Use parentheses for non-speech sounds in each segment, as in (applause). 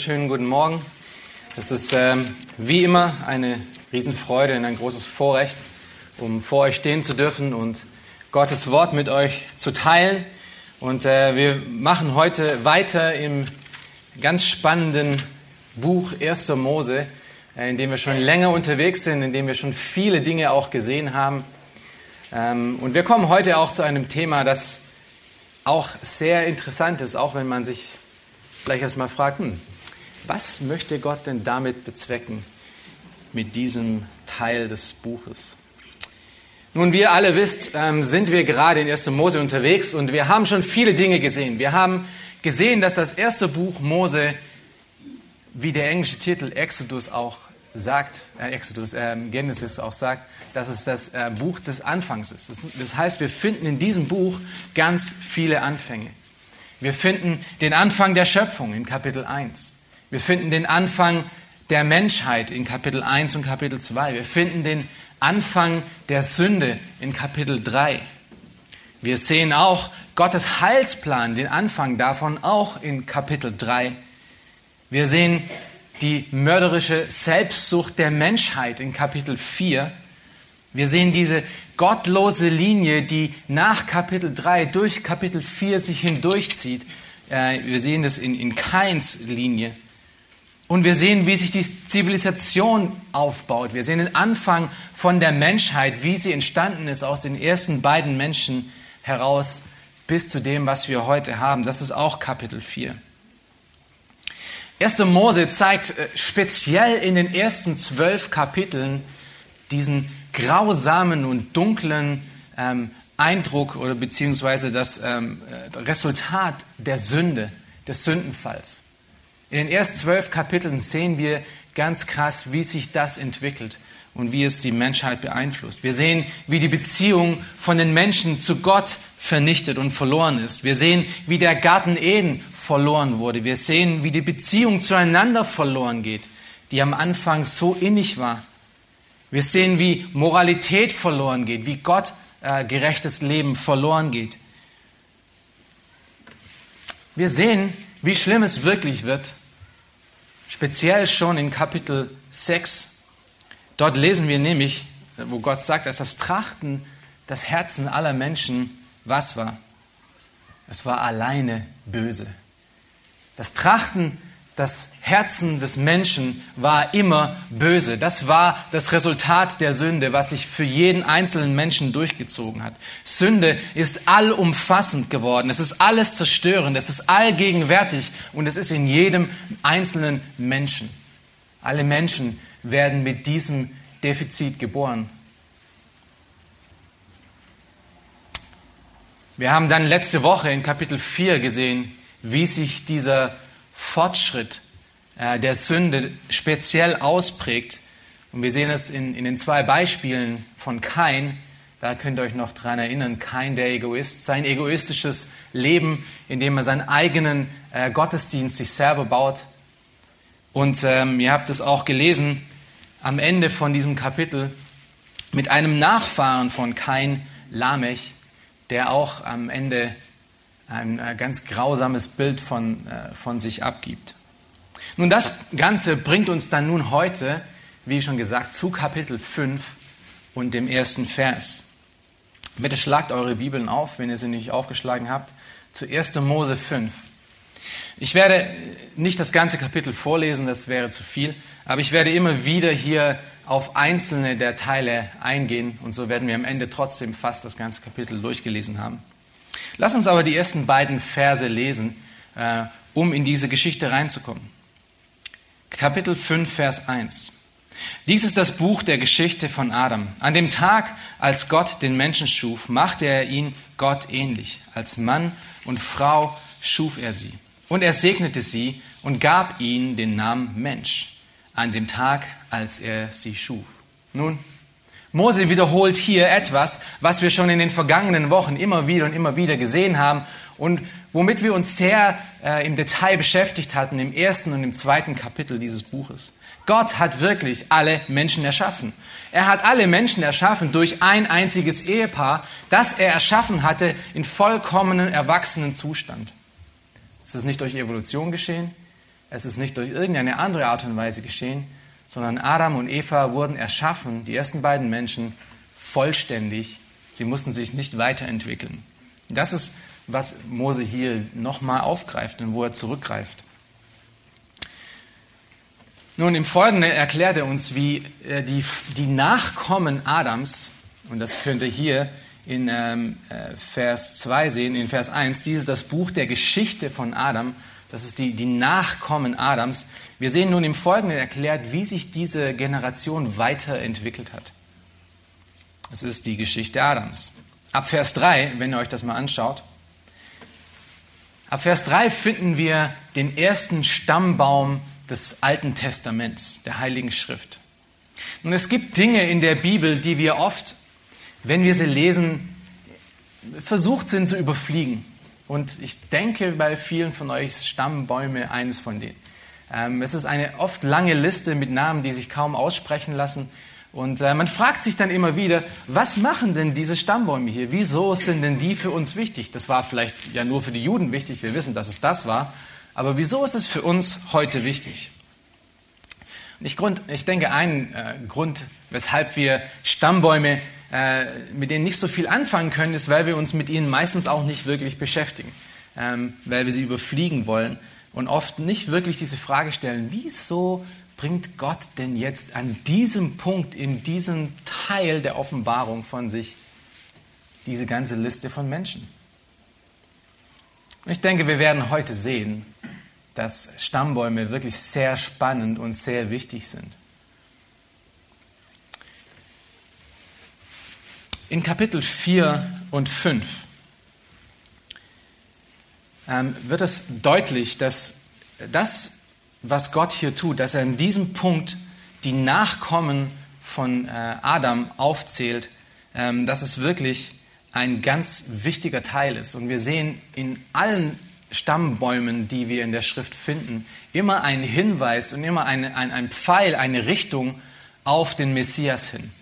Wunderschönen guten Morgen. Es ist ähm, wie immer eine Riesenfreude und ein großes Vorrecht, um vor euch stehen zu dürfen und Gottes Wort mit euch zu teilen. Und äh, wir machen heute weiter im ganz spannenden Buch 1. Mose, äh, in dem wir schon länger unterwegs sind, in dem wir schon viele Dinge auch gesehen haben. Ähm, und wir kommen heute auch zu einem Thema, das auch sehr interessant ist, auch wenn man sich vielleicht erstmal fragt, hm, was möchte Gott denn damit bezwecken mit diesem Teil des Buches? Nun, wie ihr alle wisst, ähm, sind wir gerade in 1. Mose unterwegs und wir haben schon viele Dinge gesehen. Wir haben gesehen, dass das erste Buch Mose, wie der englische Titel Exodus auch sagt, äh, Exodus, äh, Genesis auch sagt, dass es das äh, Buch des Anfangs ist. Das, das heißt, wir finden in diesem Buch ganz viele Anfänge. Wir finden den Anfang der Schöpfung in Kapitel 1. Wir finden den Anfang der Menschheit in Kapitel 1 und Kapitel 2. Wir finden den Anfang der Sünde in Kapitel 3. Wir sehen auch Gottes Heilsplan, den Anfang davon auch in Kapitel 3. Wir sehen die mörderische Selbstsucht der Menschheit in Kapitel 4. Wir sehen diese gottlose Linie, die nach Kapitel 3 durch Kapitel 4 sich hindurchzieht. Äh, wir sehen das in, in Kains Linie. Und wir sehen, wie sich die Zivilisation aufbaut. Wir sehen den Anfang von der Menschheit, wie sie entstanden ist aus den ersten beiden Menschen heraus bis zu dem, was wir heute haben. Das ist auch Kapitel 4. 1. Mose zeigt äh, speziell in den ersten zwölf Kapiteln diesen grausamen und dunklen ähm, Eindruck oder beziehungsweise das ähm, äh, Resultat der Sünde, des Sündenfalls. In den ersten zwölf Kapiteln sehen wir ganz krass, wie sich das entwickelt und wie es die Menschheit beeinflusst. Wir sehen, wie die Beziehung von den Menschen zu Gott vernichtet und verloren ist. Wir sehen, wie der Garten Eden verloren wurde. Wir sehen, wie die Beziehung zueinander verloren geht, die am Anfang so innig war. Wir sehen, wie Moralität verloren geht, wie Gott äh, gerechtes Leben verloren geht. Wir sehen, wie schlimm es wirklich wird, speziell schon in Kapitel 6. Dort lesen wir nämlich, wo Gott sagt, dass das Trachten das Herzen aller Menschen was war? Es war alleine böse. Das Trachten das Herzen des Menschen war immer böse. Das war das Resultat der Sünde, was sich für jeden einzelnen Menschen durchgezogen hat. Sünde ist allumfassend geworden. Es ist alles zerstörend. Es ist allgegenwärtig und es ist in jedem einzelnen Menschen. Alle Menschen werden mit diesem Defizit geboren. Wir haben dann letzte Woche in Kapitel 4 gesehen, wie sich dieser Fortschritt äh, der Sünde speziell ausprägt. Und wir sehen es in, in den zwei Beispielen von Kain. Da könnt ihr euch noch dran erinnern, Kain der Egoist, sein egoistisches Leben, indem er seinen eigenen äh, Gottesdienst sich selber baut. Und ähm, ihr habt es auch gelesen am Ende von diesem Kapitel mit einem Nachfahren von Kain, Lamech, der auch am Ende ein äh, ganz grausames Bild von, äh, von sich abgibt. Nun, das Ganze bringt uns dann nun heute, wie schon gesagt, zu Kapitel 5 und dem ersten Vers. Bitte schlagt eure Bibeln auf, wenn ihr sie nicht aufgeschlagen habt, zu 1. Mose 5. Ich werde nicht das ganze Kapitel vorlesen, das wäre zu viel, aber ich werde immer wieder hier auf einzelne der Teile eingehen und so werden wir am Ende trotzdem fast das ganze Kapitel durchgelesen haben. Lass uns aber die ersten beiden Verse lesen, äh, um in diese Geschichte reinzukommen. Kapitel 5, Vers 1. Dies ist das Buch der Geschichte von Adam. An dem Tag, als Gott den Menschen schuf, machte er ihn Gott ähnlich. Als Mann und Frau schuf er sie. Und er segnete sie und gab ihnen den Namen Mensch an dem Tag, als er sie schuf. Nun, Mose wiederholt hier etwas, was wir schon in den vergangenen Wochen immer wieder und immer wieder gesehen haben und womit wir uns sehr äh, im Detail beschäftigt hatten im ersten und im zweiten Kapitel dieses Buches. Gott hat wirklich alle Menschen erschaffen. Er hat alle Menschen erschaffen durch ein einziges Ehepaar, das er erschaffen hatte in vollkommenen erwachsenen Zustand. Es ist nicht durch Evolution geschehen, es ist nicht durch irgendeine andere Art und Weise geschehen, sondern Adam und Eva wurden erschaffen, die ersten beiden Menschen, vollständig. Sie mussten sich nicht weiterentwickeln. Das ist, was Mose hier nochmal aufgreift und wo er zurückgreift. Nun, im Folgenden erklärt er uns, wie äh, die, die Nachkommen Adams, und das könnt ihr hier in ähm, äh, Vers 2 sehen, in Vers 1, dies ist das Buch der Geschichte von Adam, das ist die, die Nachkommen Adams. Wir sehen nun im Folgenden erklärt, wie sich diese Generation weiterentwickelt hat. Es ist die Geschichte Adams. Ab Vers 3, wenn ihr euch das mal anschaut, ab Vers 3 finden wir den ersten Stammbaum des Alten Testaments, der Heiligen Schrift. Und es gibt Dinge in der Bibel, die wir oft, wenn wir sie lesen, versucht sind zu überfliegen. Und ich denke, bei vielen von euch Stammbäume eines von denen. Ähm, es ist eine oft lange Liste mit Namen, die sich kaum aussprechen lassen. Und äh, man fragt sich dann immer wieder, was machen denn diese Stammbäume hier? Wieso sind denn die für uns wichtig? Das war vielleicht ja nur für die Juden wichtig, wir wissen, dass es das war. Aber wieso ist es für uns heute wichtig? Ich, Grund, ich denke, ein äh, Grund, weshalb wir Stammbäume äh, mit denen nicht so viel anfangen können, ist, weil wir uns mit ihnen meistens auch nicht wirklich beschäftigen, ähm, weil wir sie überfliegen wollen und oft nicht wirklich diese Frage stellen, wieso bringt Gott denn jetzt an diesem Punkt, in diesem Teil der Offenbarung von sich, diese ganze Liste von Menschen? Ich denke, wir werden heute sehen, dass Stammbäume wirklich sehr spannend und sehr wichtig sind. In Kapitel 4 und 5 ähm, wird es deutlich, dass das, was Gott hier tut, dass er in diesem Punkt die Nachkommen von äh, Adam aufzählt, ähm, dass es wirklich ein ganz wichtiger Teil ist. Und wir sehen in allen Stammbäumen, die wir in der Schrift finden, immer einen Hinweis und immer eine, ein, ein Pfeil, eine Richtung auf den Messias hin.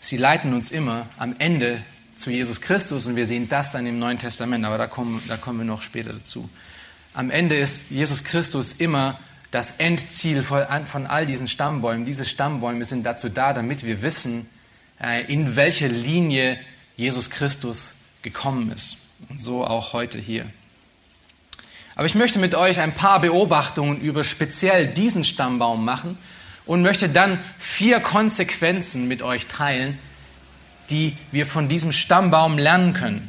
Sie leiten uns immer am Ende zu Jesus Christus und wir sehen das dann im Neuen Testament, aber da kommen, da kommen wir noch später dazu. Am Ende ist Jesus Christus immer das Endziel von all diesen Stammbäumen. Diese Stammbäume sind dazu da, damit wir wissen, äh, in welche Linie Jesus Christus gekommen ist. Und so auch heute hier. Aber ich möchte mit euch ein paar Beobachtungen über speziell diesen Stammbaum machen und möchte dann vier Konsequenzen mit euch teilen, die wir von diesem Stammbaum lernen können.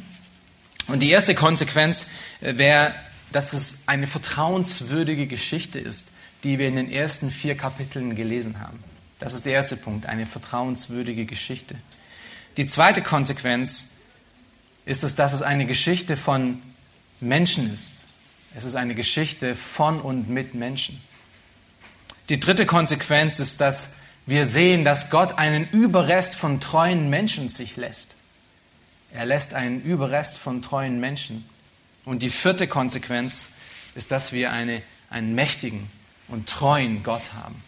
Und die erste Konsequenz äh, wäre, dass es eine vertrauenswürdige Geschichte ist, die wir in den ersten vier Kapiteln gelesen haben. Das ist der erste Punkt, eine vertrauenswürdige Geschichte. Die zweite Konsequenz ist es, dass es eine Geschichte von Menschen ist. Es ist eine Geschichte von und mit Menschen. Die dritte Konsequenz ist, dass wir sehen, dass Gott einen Überrest von treuen Menschen sich lässt. Er lässt einen Überrest von treuen Menschen. Und die vierte Konsequenz ist, dass wir eine, einen mächtigen und treuen Gott haben.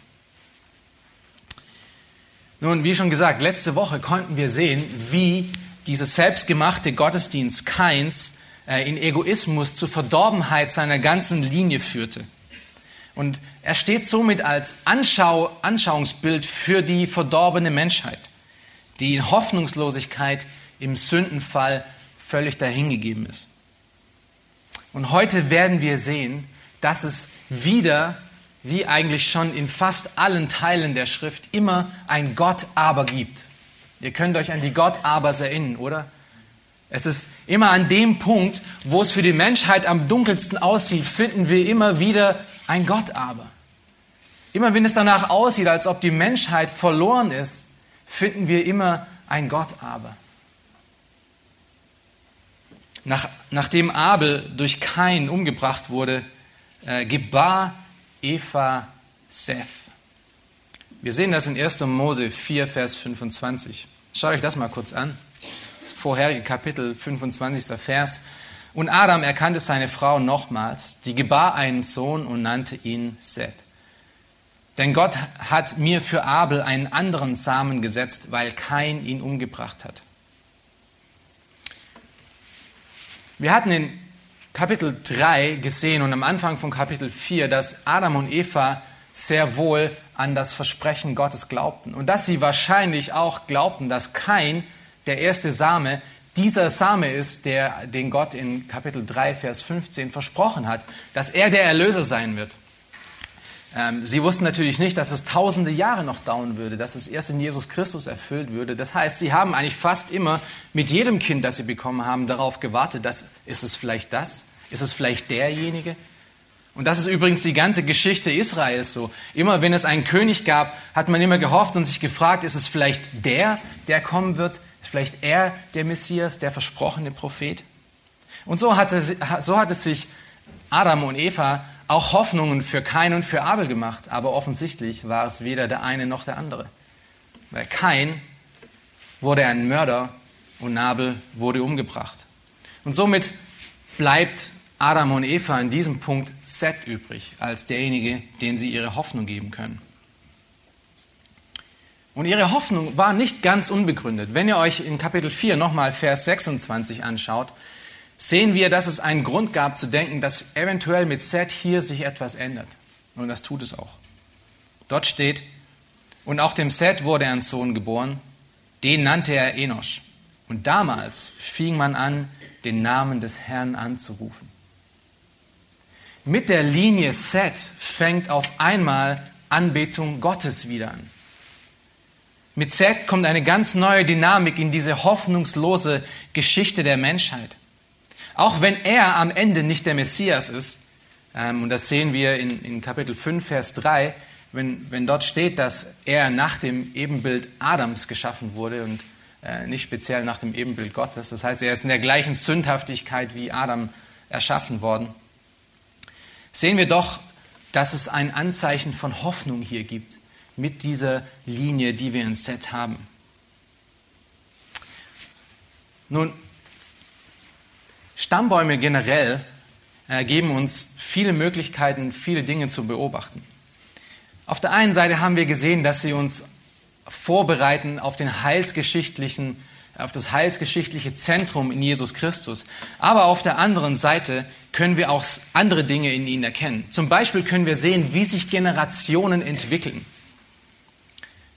Nun, wie schon gesagt, letzte Woche konnten wir sehen, wie dieser selbstgemachte Gottesdienst Keins äh, in Egoismus zur Verdorbenheit seiner ganzen Linie führte. Und er steht somit als Anschau, Anschauungsbild für die verdorbene Menschheit, die in Hoffnungslosigkeit im Sündenfall völlig dahingegeben ist. Und heute werden wir sehen, dass es wieder, wie eigentlich schon in fast allen Teilen der Schrift, immer ein Gott aber gibt. Ihr könnt euch an die Gott abers erinnern, oder? Es ist immer an dem Punkt, wo es für die Menschheit am dunkelsten aussieht, finden wir immer wieder ein Gott aber. Immer wenn es danach aussieht, als ob die Menschheit verloren ist, finden wir immer ein Gott aber. nach, nachdem Abel durch Kain umgebracht wurde, äh, gebar Eva Seth. Wir sehen das in 1. Mose 4, Vers 25. Schaut euch das mal kurz an. Das vorherige Kapitel, 25. Vers. Und Adam erkannte seine Frau nochmals, die gebar einen Sohn und nannte ihn Seth. Denn Gott hat mir für Abel einen anderen Samen gesetzt, weil Kain ihn umgebracht hat. Wir hatten in Kapitel 3 gesehen und am Anfang von Kapitel 4, dass Adam und Eva sehr wohl an das Versprechen Gottes glaubten und dass sie wahrscheinlich auch glaubten, dass kein der erste Same dieser Same ist, der, den Gott in Kapitel 3, Vers 15 versprochen hat, dass er der Erlöser sein wird. Ähm, sie wussten natürlich nicht, dass es tausende Jahre noch dauern würde, dass es erst in Jesus Christus erfüllt würde. Das heißt, sie haben eigentlich fast immer mit jedem Kind, das sie bekommen haben, darauf gewartet, dass ist es vielleicht das, ist es vielleicht derjenige. Und das ist übrigens die ganze Geschichte Israels so. Immer wenn es einen König gab, hat man immer gehofft und sich gefragt, ist es vielleicht der, der kommen wird? Ist vielleicht er der Messias, der versprochene Prophet? Und so hat es, so hat es sich Adam und Eva auch Hoffnungen für Kain und für Abel gemacht, aber offensichtlich war es weder der eine noch der andere. Weil Kain wurde ein Mörder und Abel wurde umgebracht. Und somit bleibt Adam und Eva in diesem Punkt Seth übrig, als derjenige, den sie ihre Hoffnung geben können. Und ihre Hoffnung war nicht ganz unbegründet. Wenn ihr euch in Kapitel 4 nochmal Vers 26 anschaut, sehen wir, dass es einen Grund gab zu denken, dass eventuell mit Seth hier sich etwas ändert. Und das tut es auch. Dort steht, und auch dem Seth wurde ein Sohn geboren, den nannte er Enosch. Und damals fing man an, den Namen des Herrn anzurufen. Mit der Linie Seth fängt auf einmal Anbetung Gottes wieder an. Mit Seth kommt eine ganz neue Dynamik in diese hoffnungslose Geschichte der Menschheit. Auch wenn er am Ende nicht der Messias ist, ähm, und das sehen wir in, in Kapitel 5, Vers 3, wenn, wenn dort steht, dass er nach dem Ebenbild Adams geschaffen wurde und äh, nicht speziell nach dem Ebenbild Gottes. Das heißt, er ist in der gleichen Sündhaftigkeit wie Adam erschaffen worden. Sehen wir doch, dass es ein Anzeichen von Hoffnung hier gibt mit dieser Linie, die wir in Set haben. Nun, Stammbäume generell äh, geben uns viele Möglichkeiten, viele Dinge zu beobachten. Auf der einen Seite haben wir gesehen, dass sie uns vorbereiten auf den heilsgeschichtlichen, auf das heilsgeschichtliche Zentrum in Jesus Christus. Aber auf der anderen Seite können wir auch andere Dinge in ihnen erkennen. Zum Beispiel können wir sehen, wie sich Generationen entwickeln.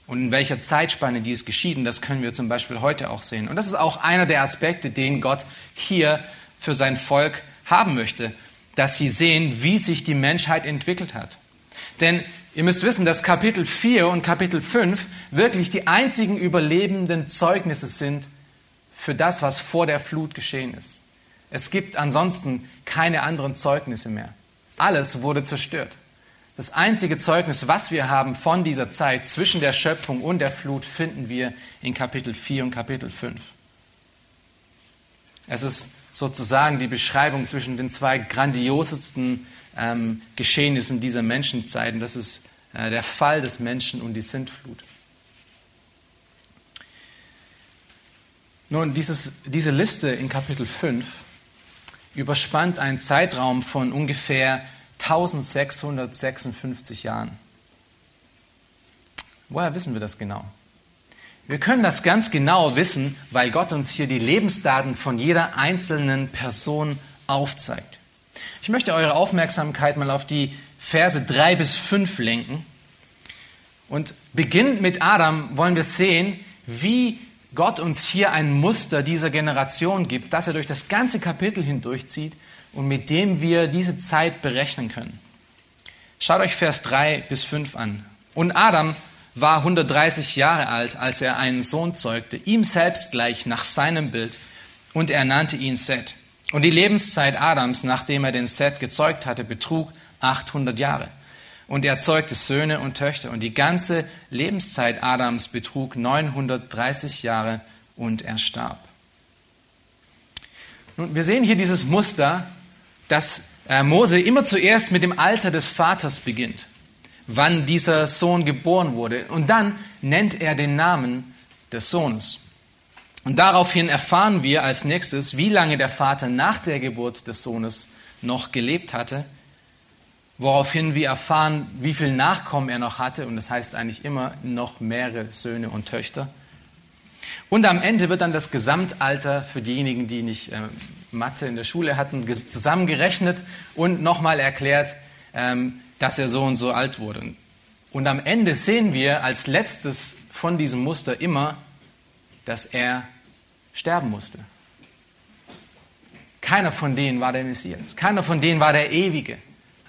Und in welcher Zeitspanne dies geschieht, und das können wir zum Beispiel heute auch sehen. Und das ist auch einer der Aspekte, den Gott hier für sein Volk haben möchte, dass sie sehen, wie sich die Menschheit entwickelt hat. Denn ihr müsst wissen, dass Kapitel 4 und Kapitel 5 wirklich die einzigen überlebenden Zeugnisse sind für das, was vor der Flut geschehen ist. Es gibt ansonsten keine anderen Zeugnisse mehr. Alles wurde zerstört. Das einzige Zeugnis, was wir haben von dieser Zeit zwischen der Schöpfung und der Flut, finden wir in Kapitel 4 und Kapitel 5. Es ist sozusagen die Beschreibung zwischen den zwei grandiosesten ähm, Geschehnissen dieser Menschenzeiten. Das ist äh, der Fall des Menschen und die Sintflut. Nun, dieses, diese Liste in Kapitel 5 überspannt einen Zeitraum von ungefähr 1656 Jahren. Woher wissen wir das genau? Wir können das ganz genau wissen, weil Gott uns hier die Lebensdaten von jeder einzelnen Person aufzeigt. Ich möchte eure Aufmerksamkeit mal auf die Verse 3 bis 5 lenken. Und beginnend mit Adam wollen wir sehen, wie Gott uns hier ein Muster dieser Generation gibt, das er durch das ganze Kapitel hindurchzieht und mit dem wir diese Zeit berechnen können. Schaut euch Vers 3 bis 5 an. Und Adam war 130 Jahre alt, als er einen Sohn zeugte, ihm selbst gleich nach seinem Bild, und er nannte ihn Seth. Und die Lebenszeit Adams, nachdem er den Seth gezeugt hatte, betrug 800 Jahre. Und er zeugte Söhne und Töchter. Und die ganze Lebenszeit Adams betrug 930 Jahre und er starb. Nun, wir sehen hier dieses Muster, dass äh, Mose immer zuerst mit dem Alter des Vaters beginnt, wann dieser Sohn geboren wurde. Und dann nennt er den Namen des Sohnes. Und daraufhin erfahren wir als nächstes, wie lange der Vater nach der Geburt des Sohnes noch gelebt hatte, woraufhin wir erfahren, wie viel Nachkommen er noch hatte. Und das heißt eigentlich immer noch mehrere Söhne und Töchter. Und am Ende wird dann das Gesamtalter für diejenigen, die nicht äh, Mathe in der Schule hatten, zusammengerechnet und nochmal erklärt, ähm, dass er so und so alt wurde. Und am Ende sehen wir als letztes von diesem Muster immer, dass er sterben musste. Keiner von denen war der Messias. Keiner von denen war der Ewige.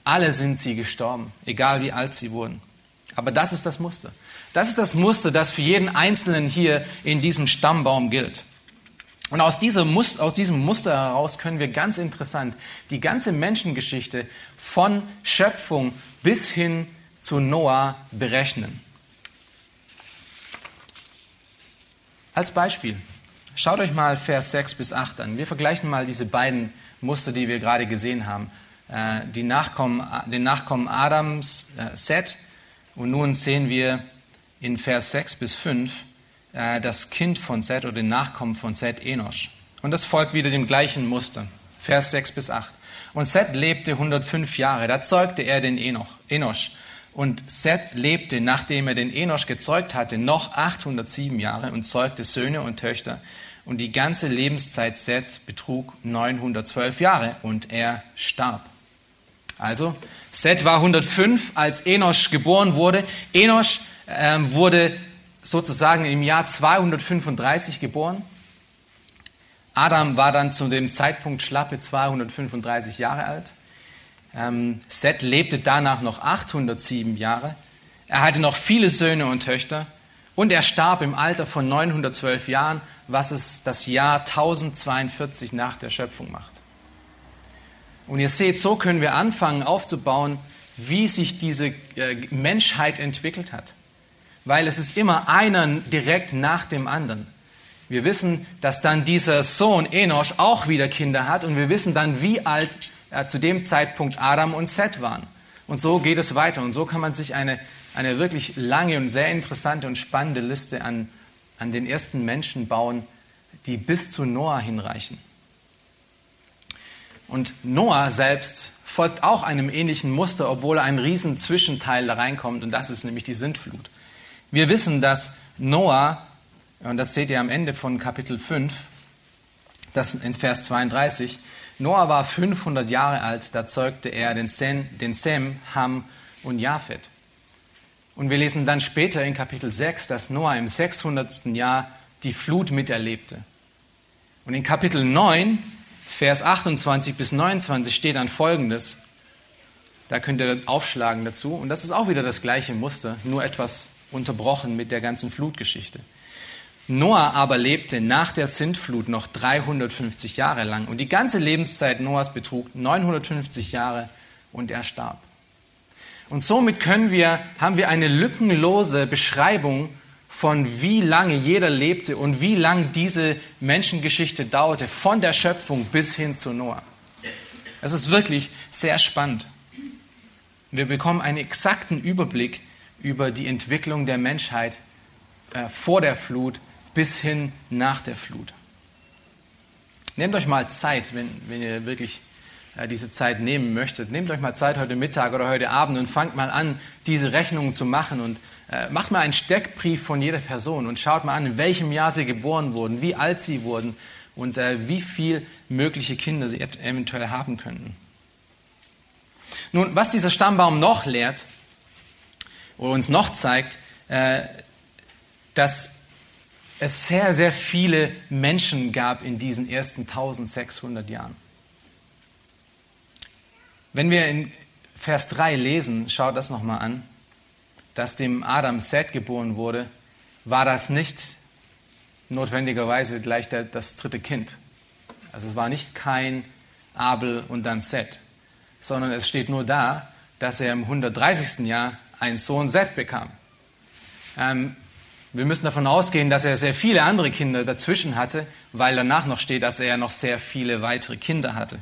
Alle sind sie gestorben, egal wie alt sie wurden. Aber das ist das Muster. Das ist das Muster, das für jeden Einzelnen hier in diesem Stammbaum gilt. Und aus, diesem Muster heraus können wir ganz interessant die ganze Menschengeschichte von Schöpfung bis hin zu Noah berechnen. Als Beispiel, schaut euch mal Vers 6 bis 8 an. Wir vergleichen mal diese beiden Muster, die wir gerade gesehen haben. Äh, die Nachkommen, den Nachkommen Adams, äh, Seth, und nun sehen wir in Vers 6 bis 5 äh, das Kind von Seth oder den Nachkommen von Seth, Enosch. Und das folgt wieder dem gleichen Muster. Vers 6 bis 8. Und Seth lebte 105 Jahre, da zeugte er den Enoch, Enosch. Und Seth lebte, nachdem er den Enosch gezeugt hatte, noch 807 Jahre und zeugte Söhne und Töchter. Und die ganze Lebenszeit Seth betrug 912 Jahre und er starb. Also, Seth war 105, als Enosch geboren wurde. Enosch ähm, wurde sozusagen im Jahr 235 geboren. Adam war dann zu dem Zeitpunkt schlappe 235 Jahre alt. Ähm, Seth lebte danach noch 807 Jahre. Er hatte noch viele Söhne und Töchter und er starb im Alter von 912 Jahren, was es das Jahr 1042 nach der Schöpfung macht. Und ihr seht, so können wir anfangen aufzubauen, wie sich diese äh, Menschheit entwickelt hat. Weil es ist immer einer direkt nach dem anderen. Wir wissen, dass dann dieser Sohn Enosch auch wieder Kinder hat und wir wissen dann, wie alt äh, zu dem Zeitpunkt Adam und Seth waren. Und so geht es weiter. Und so kann man sich eine, eine wirklich lange und sehr interessante und spannende Liste an, an den ersten Menschen bauen, die bis zu Noah hinreichen. Und Noah selbst folgt auch einem ähnlichen Muster, obwohl ein riesen Zwischenteil da reinkommt, und das ist nämlich die Sintflut. Wir wissen, dass Noah, und das seht ihr am Ende von Kapitel 5, das in Vers 32, Noah war 500 Jahre alt, da zeugte er den, Sem, den Sem, Ham und Japhet. Und wir lesen dann später in Kapitel 6, dass Noah im 600. Jahr die Flut miterlebte. Und in Kapitel 9 Vers 28 bis 29 steht dann Folgendes. Da könnt ihr aufschlagen dazu. Und das ist auch wieder das gleiche Muster, nur etwas unterbrochen mit der ganzen Flutgeschichte. Noah aber lebte nach der Sintflut noch 350 Jahre lang. Und die ganze Lebenszeit Noahs betrug 950 Jahre und er starb. Und somit können wir, haben wir eine lückenlose Beschreibung von wie lange jeder lebte und wie lang diese Menschengeschichte dauerte, von der Schöpfung bis hin zu Noah. Es ist wirklich sehr spannend. Wir bekommen einen exakten Überblick über die Entwicklung der Menschheit äh, vor der Flut bis hin nach der Flut. Nehmt euch mal Zeit, wenn, wenn ihr wirklich äh, diese Zeit nehmen möchtet. Nehmt euch mal Zeit heute Mittag oder heute Abend und fangt mal an, diese Rechnungen zu machen und äh, macht mal einen Steckbrief von jeder Person und schaut mal an, in welchem Jahr sie geboren wurden, wie alt sie wurden und äh, wie viele mögliche Kinder sie eventuell haben könnten. Nun, was dieser Stammbaum noch lehrt oder uns noch zeigt, äh, dass es sehr, sehr viele Menschen gab in diesen ersten 1600 Jahren. Wenn wir in Vers 3 lesen, schaut das nochmal an dass dem Adam Seth geboren wurde, war das nicht notwendigerweise gleich der, das dritte Kind. Also es war nicht kein Abel und dann Seth, sondern es steht nur da, dass er im 130. Jahr einen Sohn Seth bekam. Ähm, Wir müssen davon ausgehen, dass er sehr viele andere Kinder dazwischen hatte, weil danach noch steht, dass er noch sehr viele weitere Kinder hatte.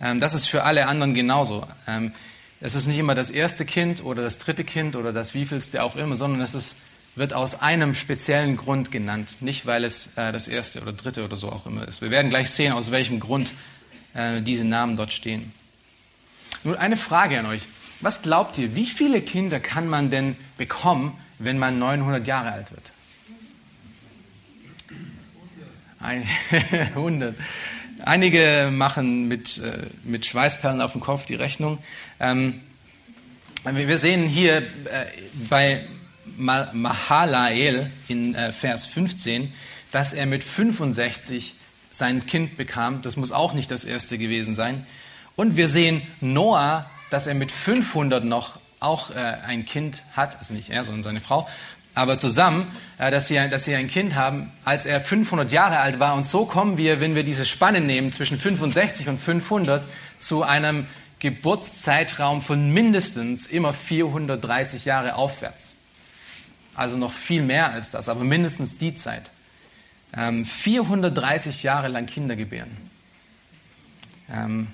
Ähm, das ist für alle anderen genauso. Ähm, es ist nicht immer das erste Kind oder das dritte Kind oder das wievielste auch immer, sondern es ist, wird aus einem speziellen Grund genannt, nicht weil es äh, das erste oder dritte oder so auch immer ist. Wir werden gleich sehen, aus welchem Grund äh, diese Namen dort stehen. Nun eine Frage an euch. Was glaubt ihr, wie viele Kinder kann man denn bekommen, wenn man 900 Jahre alt wird? 100. (laughs) Einige machen mit, äh, mit Schweißperlen auf dem Kopf die Rechnung. Ähm, wir sehen hier äh, bei Mahalael in äh, Vers 15, dass er mit 65 sein Kind bekam. Das muss auch nicht das erste gewesen sein. Und wir sehen Noah, dass er mit 500 noch auch ein Kind hat, also nicht er, sondern seine Frau aber zusammen, äh, dass, sie, dass sie ein Kind haben, als er 500 Jahre alt war. Und so kommen wir, wenn wir diese Spanne nehmen zwischen 65 und 500, zu einem Geburtszeitraum von mindestens immer 430 Jahre aufwärts. Also noch viel mehr als das, aber mindestens die Zeit. 430 ähm, Jahre lang Kinder gebären. Ähm,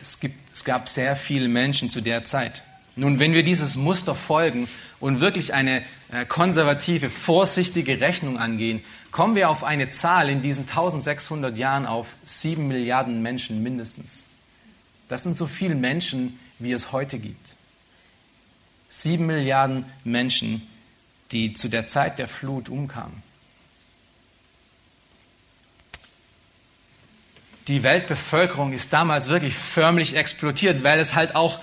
es, gibt, es gab sehr viele Menschen zu der Zeit. Nun, wenn wir dieses Muster folgen und wirklich eine äh, konservative, vorsichtige Rechnung angehen, kommen wir auf eine Zahl in diesen 1600 Jahren auf 7 Milliarden Menschen mindestens. Das sind so viele Menschen, wie es heute gibt. 7 Milliarden Menschen, die zu der Zeit der Flut umkamen. Die Weltbevölkerung ist damals wirklich förmlich explodiert, weil es halt auch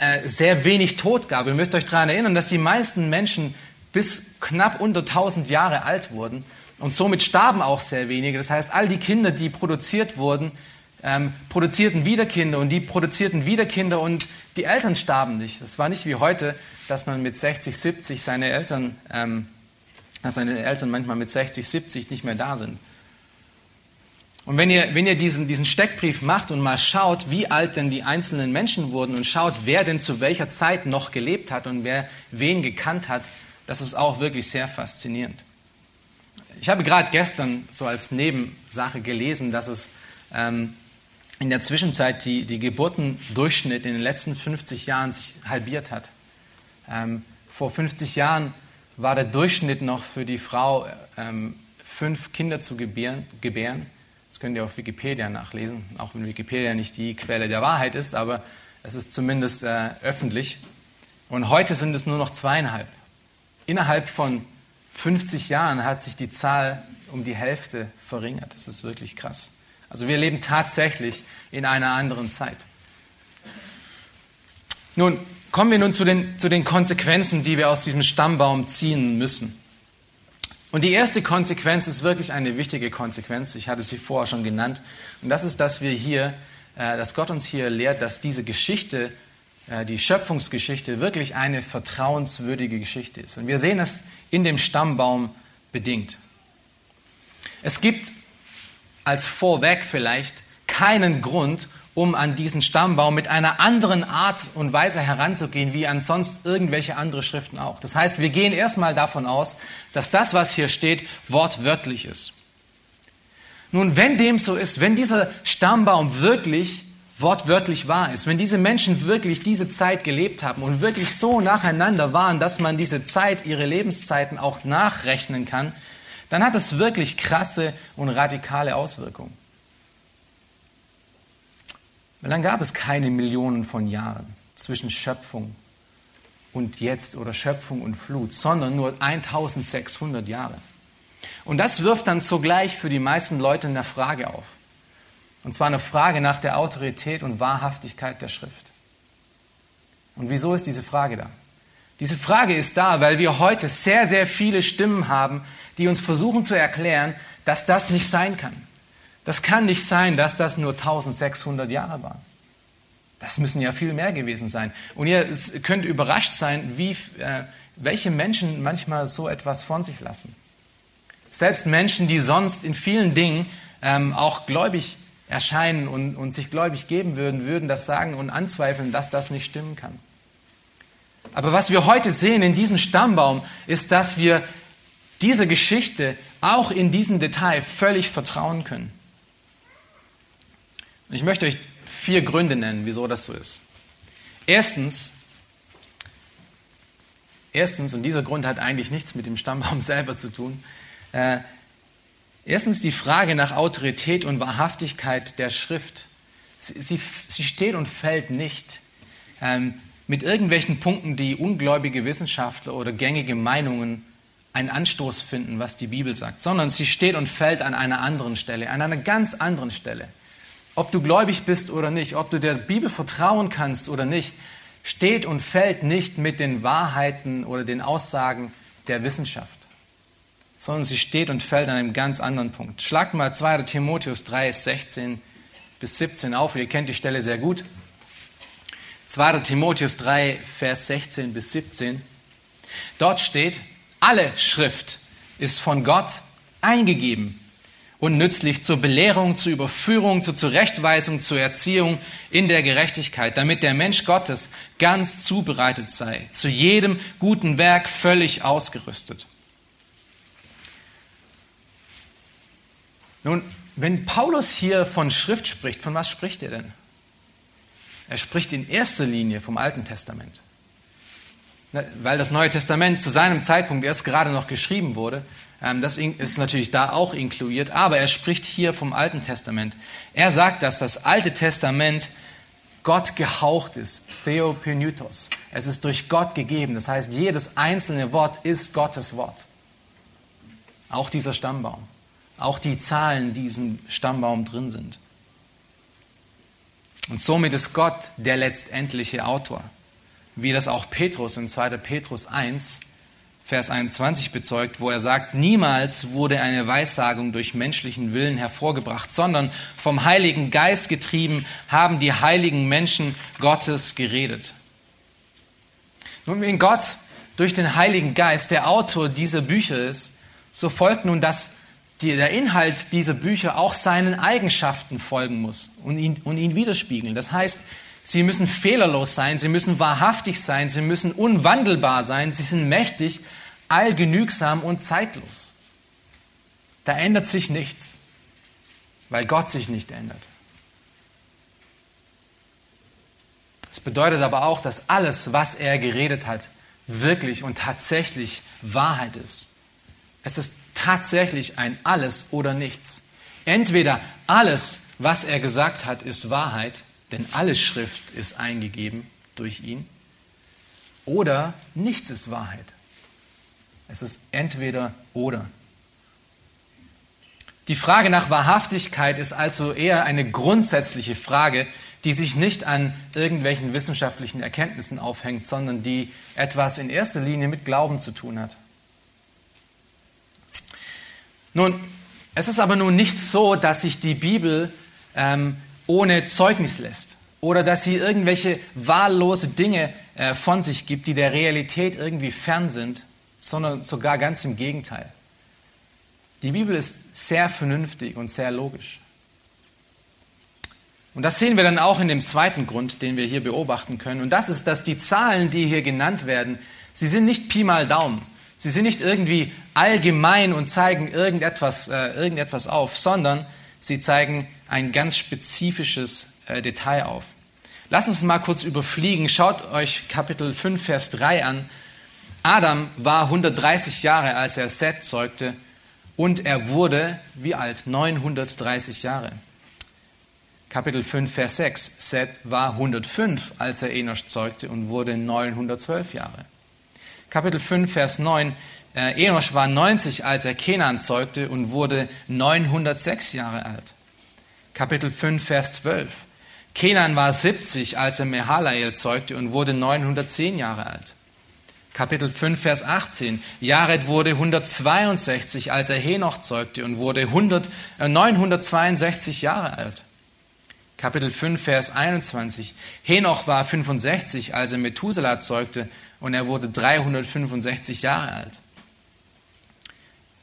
äh, sehr wenig Tod gab. Ihr müsst euch daran erinnern, dass die meisten Menschen bis knapp unter 1000 Jahre alt wurden und somit starben auch sehr wenige. Das heißt, all die Kinder, die produziert wurden, ähm, produzierten wieder Kinder und die produzierten wieder Kinder und die Eltern starben nicht. Das war nicht wie heute, dass man mit 60, 70 seine Eltern, ähm, dass seine Eltern manchmal mit 60, 70 nicht mehr da sind. Und wenn ihr, wenn ihr diesen, diesen Steckbrief macht und mal schaut, wie alt denn die einzelnen Menschen wurden und schaut, wer denn zu welcher Zeit noch gelebt hat und wer wen gekannt hat, das ist auch wirklich sehr faszinierend. Ich habe gerade gestern so als Nebensache gelesen, dass es ähm, in der Zwischenzeit die, die Geburtendurchschnitt in den letzten 50 Jahren sich halbiert hat. Ähm, vor 50 Jahren war der Durchschnitt noch für die Frau ähm, fünf Kinder zu gebären. gebären. Das könnt ihr auf Wikipedia nachlesen, auch wenn Wikipedia nicht die Quelle der Wahrheit ist, aber es ist zumindest äh, öffentlich. Und heute sind es nur noch zweieinhalb. Innerhalb von 50 Jahren hat sich die Zahl um die Hälfte verringert. Das ist wirklich krass. Also wir leben tatsächlich in einer anderen Zeit. Nun, kommen wir nun zu den, zu den Konsequenzen, die wir aus diesem Stammbaum ziehen müssen. Und die erste Konsequenz ist wirklich eine wichtige Konsequenz. Ich hatte sie vorher schon genannt. Und das ist, dass wir hier, äh, dass Gott uns hier lehrt, dass diese Geschichte, äh, die Schöpfungsgeschichte, wirklich eine vertrauenswürdige Geschichte ist. Und wir sehen es in dem Stammbaum bedingt. Es gibt als Vorweg vielleicht keinen Grund, um an diesen Stammbaum mit einer anderen Art und Weise heranzugehen, wie an sonst irgendwelche andere Schriften auch. Das heißt, wir gehen erstmal davon aus, dass das, was hier steht, wortwörtlich ist. Nun, wenn dem so ist, wenn dieser Stammbaum wirklich wortwörtlich wahr ist, wenn diese Menschen wirklich diese Zeit gelebt haben und wirklich so nacheinander waren, dass man diese Zeit, ihre Lebenszeiten auch nachrechnen kann, dann hat es wirklich krasse und radikale Auswirkungen. Weil dann gab es keine Millionen von Jahren zwischen Schöpfung und jetzt oder Schöpfung und Flut, sondern nur 1600 Jahre. Und das wirft dann sogleich für die meisten Leute eine Frage auf. Und zwar eine Frage nach der Autorität und Wahrhaftigkeit der Schrift. Und wieso ist diese Frage da? Diese Frage ist da, weil wir heute sehr, sehr viele Stimmen haben, die uns versuchen zu erklären, dass das nicht sein kann. Das kann nicht sein, dass das nur 1600 Jahre waren. Das müssen ja viel mehr gewesen sein. Und ihr könnt überrascht sein, wie, äh, welche Menschen manchmal so etwas von sich lassen. Selbst Menschen, die sonst in vielen Dingen ähm, auch gläubig erscheinen und, und sich gläubig geben würden, würden das sagen und anzweifeln, dass das nicht stimmen kann. Aber was wir heute sehen in diesem Stammbaum, ist, dass wir dieser Geschichte auch in diesem Detail völlig vertrauen können. Ich möchte euch vier Gründe nennen, wieso das so ist. Erstens, erstens, und dieser Grund hat eigentlich nichts mit dem Stammbaum (laughs) selber zu tun, äh, erstens die Frage nach Autorität und Wahrhaftigkeit der Schrift. Sie, sie, sie steht und fällt nicht ähm, mit irgendwelchen Punkten, die ungläubige Wissenschaftler oder gängige Meinungen einen Anstoß finden, was die Bibel sagt, sondern sie steht und fällt an einer anderen Stelle, an einer ganz anderen Stelle. Ob du gläubig bist oder nicht, ob du der Bibel vertrauen kannst oder nicht, steht und fällt nicht mit den Wahrheiten oder den Aussagen der Wissenschaft, sondern sie steht und fällt an einem ganz anderen Punkt. Schlag mal 2. Timotheus 3, 16 bis 17 auf, ihr kennt die Stelle sehr gut. 2. Timotheus 3, Vers 16 bis 17. Dort steht, alle Schrift ist von Gott eingegeben und nützlich zur Belehrung, zur Überführung, zur Zurechtweisung, zur Erziehung in der Gerechtigkeit, damit der Mensch Gottes ganz zubereitet sei, zu jedem guten Werk völlig ausgerüstet. Nun, wenn Paulus hier von Schrift spricht, von was spricht er denn? Er spricht in erster Linie vom Alten Testament. Weil das Neue Testament zu seinem Zeitpunkt erst gerade noch geschrieben wurde. Ähm, das ist natürlich da auch inkludiert, aber er spricht hier vom Alten Testament. Er sagt, dass das Alte Testament Gott gehaucht ist, Theopneustos. Es ist durch Gott gegeben. Das heißt, jedes einzelne Wort ist Gottes Wort. Auch dieser Stammbaum. Auch die Zahlen, die in diesem Stammbaum drin sind. Und somit ist Gott der letztendliche Autor wie das auch Petrus in 2. Petrus 1, Vers 21 bezeugt, wo er sagt, niemals wurde eine Weissagung durch menschlichen Willen hervorgebracht, sondern vom Heiligen Geist getrieben haben die heiligen Menschen Gottes geredet. Nun, wenn Gott durch den Heiligen Geist der Autor dieser Bücher ist, so folgt nun, dass der Inhalt dieser Bücher auch seinen Eigenschaften folgen muss und ihn, und ihn widerspiegeln. Das heißt, Sie müssen fehlerlos sein, sie müssen wahrhaftig sein, sie müssen unwandelbar sein, sie sind mächtig, allgenügsam und zeitlos. Da ändert sich nichts, weil Gott sich nicht ändert. Es bedeutet aber auch, dass alles, was er geredet hat, wirklich und tatsächlich Wahrheit ist. Es ist tatsächlich ein alles oder nichts. Entweder alles, was er gesagt hat, ist Wahrheit, denn alle Schrift ist eingegeben durch ihn. Oder nichts ist Wahrheit. Es ist entweder oder. Die Frage nach Wahrhaftigkeit ist also eher eine grundsätzliche Frage, die sich nicht an irgendwelchen wissenschaftlichen Erkenntnissen aufhängt, sondern die etwas in erster Linie mit Glauben zu tun hat. Nun, es ist aber nun nicht so, dass sich die Bibel ähm, ohne Zeugnis lässt oder dass sie irgendwelche wahllose Dinge äh, von sich gibt, die der Realität irgendwie fern sind, sondern sogar ganz im Gegenteil. Die Bibel ist sehr vernünftig und sehr logisch. Und das sehen wir dann auch in dem zweiten Grund, den wir hier beobachten können. Und das ist, dass die Zahlen, die hier genannt werden, sie sind nicht Pi mal Daumen. Sie sind nicht irgendwie allgemein und zeigen irgendetwas, äh, irgendetwas auf, sondern sie zeigen ein ganz spezifisches äh, Detail auf. Lass uns mal kurz überfliegen. Schaut euch Kapitel 5, Vers 3 an. Adam war 130 Jahre, als er Seth zeugte, und er wurde, wie alt? 930 Jahre. Kapitel 5, Vers 6. Seth war 105, als er Enosch zeugte und wurde 912 Jahre. Kapitel 5, Vers 9. Äh, Enosch war 90, als er Kenan zeugte und wurde 906 Jahre alt. Kapitel 5, Vers 12. Kenan war 70, als er Mehalael zeugte und wurde 910 Jahre alt. Kapitel 5, Vers 18. Jared wurde 162, als er Henoch zeugte und wurde 100, äh, 962 Jahre alt. Kapitel 5, Vers 21. Henoch war 65, als er Methuselah zeugte und er wurde 365 Jahre alt.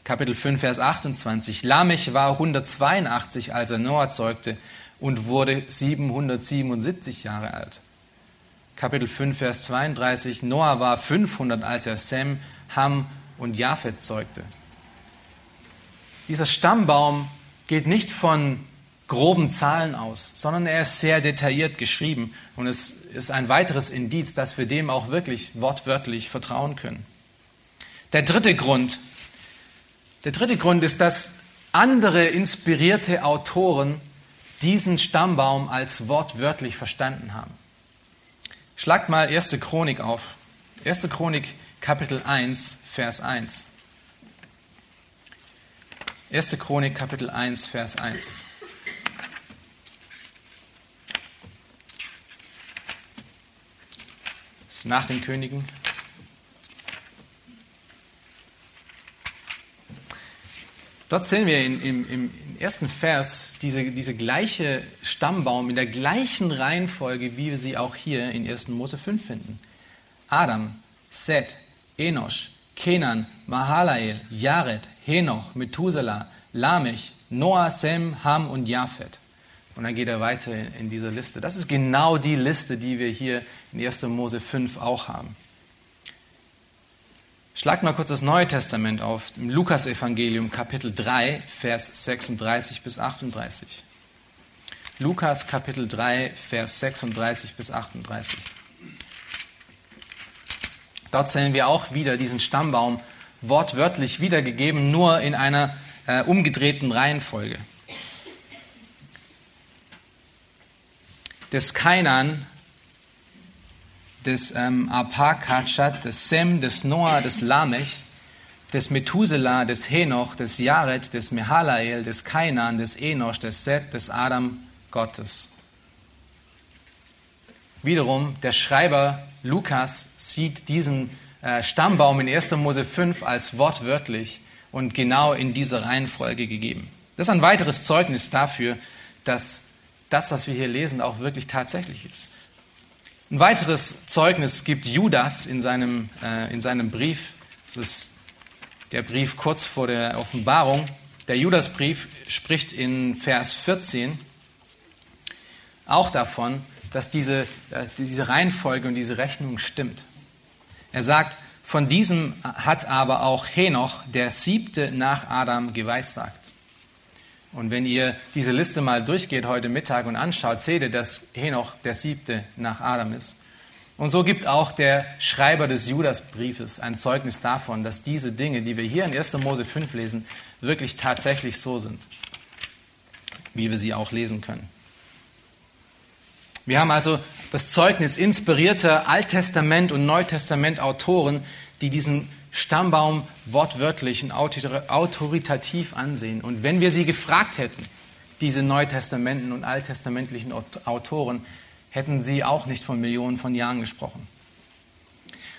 Kapitel 5, Vers 28. Lamech war 182, als er Noah zeugte und wurde 777 Jahre alt. Kapitel 5, Vers 32, Noah war 500, als er Sem, Ham und Japhet zeugte. Dieser Stammbaum geht nicht von groben Zahlen aus, sondern er ist sehr detailliert geschrieben und es ist ein weiteres Indiz, dass wir dem auch wirklich wortwörtlich vertrauen können. Der dritte Grund, der dritte Grund ist, dass andere inspirierte Autoren diesen Stammbaum als wortwörtlich verstanden haben. Schlagt mal 1. Chronik auf. 1. Chronik Kapitel 1, Vers 1. 1. Chronik Kapitel 1, Vers 1. Das ist nach den Königen. Dort sehen wir in, im, im, ersten Vers diese, diese gleiche Stammbaum in der gleichen Reihenfolge, wie wir sie auch hier in 1. Mose 5 finden. Adam, Seth, Enosh, Kenan, Mahalael, Jared, Henoch, Methuselah, Lamech, Noah, Sem, Ham und Japhet. Und dann geht er weiter in dieser Liste. Das ist genau die Liste, die wir hier in 1. Mose 5 auch haben. Schlagt mal kurz das Neue Testament auf, im Lukas-Evangelium, Kapitel 3, Vers 36 bis 38. Lukas, Kapitel 3, Vers 36 bis 38. Dort sehen wir auch wieder diesen Stammbaum wortwörtlich wiedergegeben, nur in einer äh, umgedrehten Reihenfolge. Des Kainan des ähm, Apakachat, des Sem, des Noah, des Lamech, des Methuselah, des Henoch, des Jared, des Mehalael, des Kainan, des Enosch, des Seth, des Adam Gottes. Wiederum, der Schreiber Lukas sieht diesen äh, Stammbaum in 1. Mose 5 als wortwörtlich und genau in dieser Reihenfolge gegeben. Das ist ein weiteres Zeugnis dafür, dass das, was wir hier lesen, auch wirklich tatsächlich ist. Ein weiteres Zeugnis gibt Judas in seinem, äh, in seinem Brief. Das ist der Brief kurz vor der Offenbarung. Der Judasbrief spricht in Vers 14 auch davon, dass diese, äh, diese Reihenfolge und diese Rechnung stimmt. Er sagt, von diesem hat aber auch Henoch, der siebte nach Adam, geweissagt. Und wenn ihr diese Liste mal durchgeht heute Mittag und anschaut, seht ihr, dass Henoch der siebte nach Adam ist. Und so gibt auch der Schreiber des Judasbriefes ein Zeugnis davon, dass diese Dinge, die wir hier in 1. Mose 5 lesen, wirklich tatsächlich so sind, wie wir sie auch lesen können. Wir haben also das Zeugnis inspirierter Alttestament- und Neutestament-Autoren, die diesen Stammbaum wortwörtlich und autoritativ ansehen. Und wenn wir sie gefragt hätten, diese Neutestamenten und alttestamentlichen Autoren, hätten sie auch nicht von Millionen von Jahren gesprochen.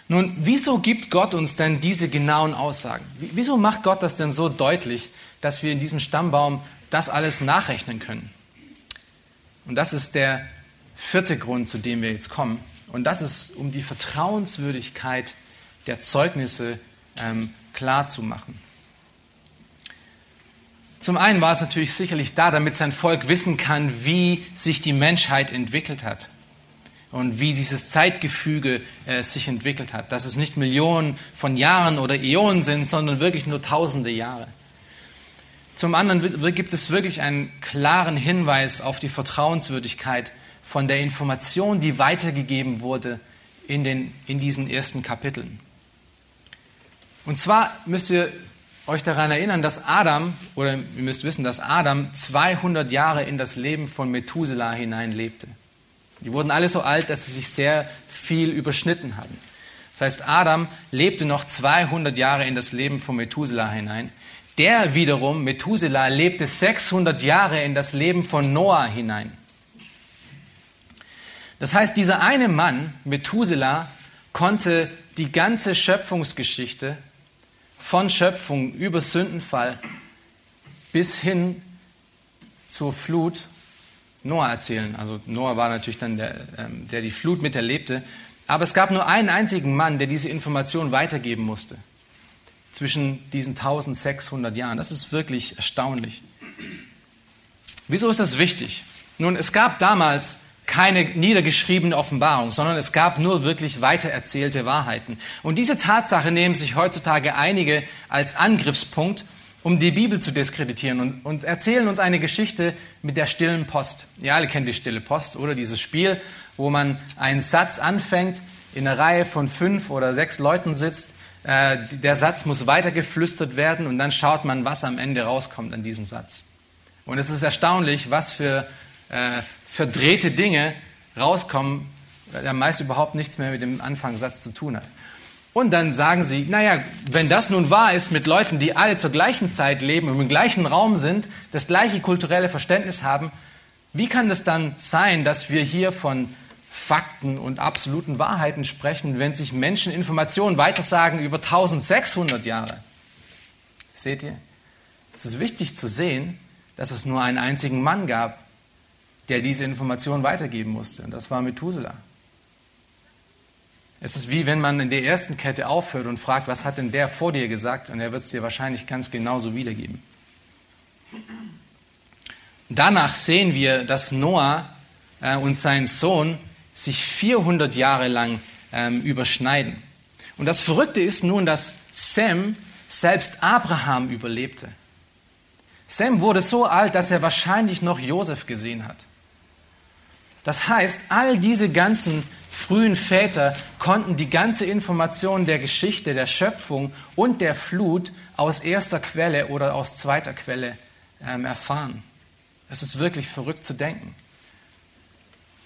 Nun, wieso gibt Gott uns denn diese genauen Aussagen? Wieso macht Gott das denn so deutlich, dass wir in diesem Stammbaum das alles nachrechnen können? Und das ist der vierte Grund, zu dem wir jetzt kommen. Und das ist, um die Vertrauenswürdigkeit der Zeugnisse ähm, klar zu machen. Zum einen war es natürlich sicherlich da, damit sein Volk wissen kann, wie sich die Menschheit entwickelt hat und wie dieses Zeitgefüge äh, sich entwickelt hat. Dass es nicht Millionen von Jahren oder Äonen sind, sondern wirklich nur tausende Jahre. Zum anderen gibt es wirklich einen klaren Hinweis auf die Vertrauenswürdigkeit von der Information, die weitergegeben wurde in, den, in diesen ersten Kapiteln. Und zwar müsst ihr euch daran erinnern, dass Adam, oder ihr müsst wissen, dass Adam 200 Jahre in das Leben von Methuselah hinein lebte. Die wurden alle so alt, dass sie sich sehr viel überschnitten hatten. Das heißt, Adam lebte noch 200 Jahre in das Leben von Methuselah hinein. Der wiederum, Methuselah, lebte 600 Jahre in das Leben von Noah hinein. Das heißt, dieser eine Mann, Methuselah, konnte die ganze Schöpfungsgeschichte von Schöpfung über Sündenfall bis hin zur Flut Noah erzählen. Also Noah war natürlich dann der, ähm, der die Flut miterlebte. Aber es gab nur einen einzigen Mann, der diese Information weitergeben musste. Zwischen diesen 1600 Jahren. Das ist wirklich erstaunlich. Wieso ist das wichtig? Nun, es gab damals keine niedergeschriebene Offenbarung, sondern es gab nur wirklich weitererzählte Wahrheiten. Und diese Tatsache nehmen sich heutzutage einige als Angriffspunkt, um die Bibel zu diskreditieren und, und erzählen uns eine Geschichte mit der stillen Post. Ihr alle kennt die stille Post oder dieses Spiel, wo man einen Satz anfängt, in einer Reihe von fünf oder sechs Leuten sitzt. Äh, der Satz muss weitergeflüstert werden und dann schaut man, was am Ende rauskommt an diesem Satz. Und es ist erstaunlich, was für äh, verdrehte Dinge rauskommen, der meist überhaupt nichts mehr mit dem Anfangssatz zu tun hat. Und dann sagen sie, naja, wenn das nun wahr ist mit Leuten, die alle zur gleichen Zeit leben und im gleichen Raum sind, das gleiche kulturelle Verständnis haben, wie kann es dann sein, dass wir hier von Fakten und absoluten Wahrheiten sprechen, wenn sich Menschen Informationen weitersagen über 1600 Jahre? Seht ihr? Es ist wichtig zu sehen, dass es nur einen einzigen Mann gab, der diese Information weitergeben musste. Und das war Methuselah. Es ist wie wenn man in der ersten Kette aufhört und fragt, was hat denn der vor dir gesagt? Und er wird es dir wahrscheinlich ganz genauso wiedergeben. Danach sehen wir, dass Noah äh, und sein Sohn sich 400 Jahre lang ähm, überschneiden. Und das Verrückte ist nun, dass Sem selbst Abraham überlebte. Sem wurde so alt, dass er wahrscheinlich noch Josef gesehen hat. Das heißt, all diese ganzen frühen Väter konnten die ganze Information der Geschichte, der Schöpfung und der Flut aus erster Quelle oder aus zweiter Quelle ähm, erfahren. Es ist wirklich verrückt zu denken,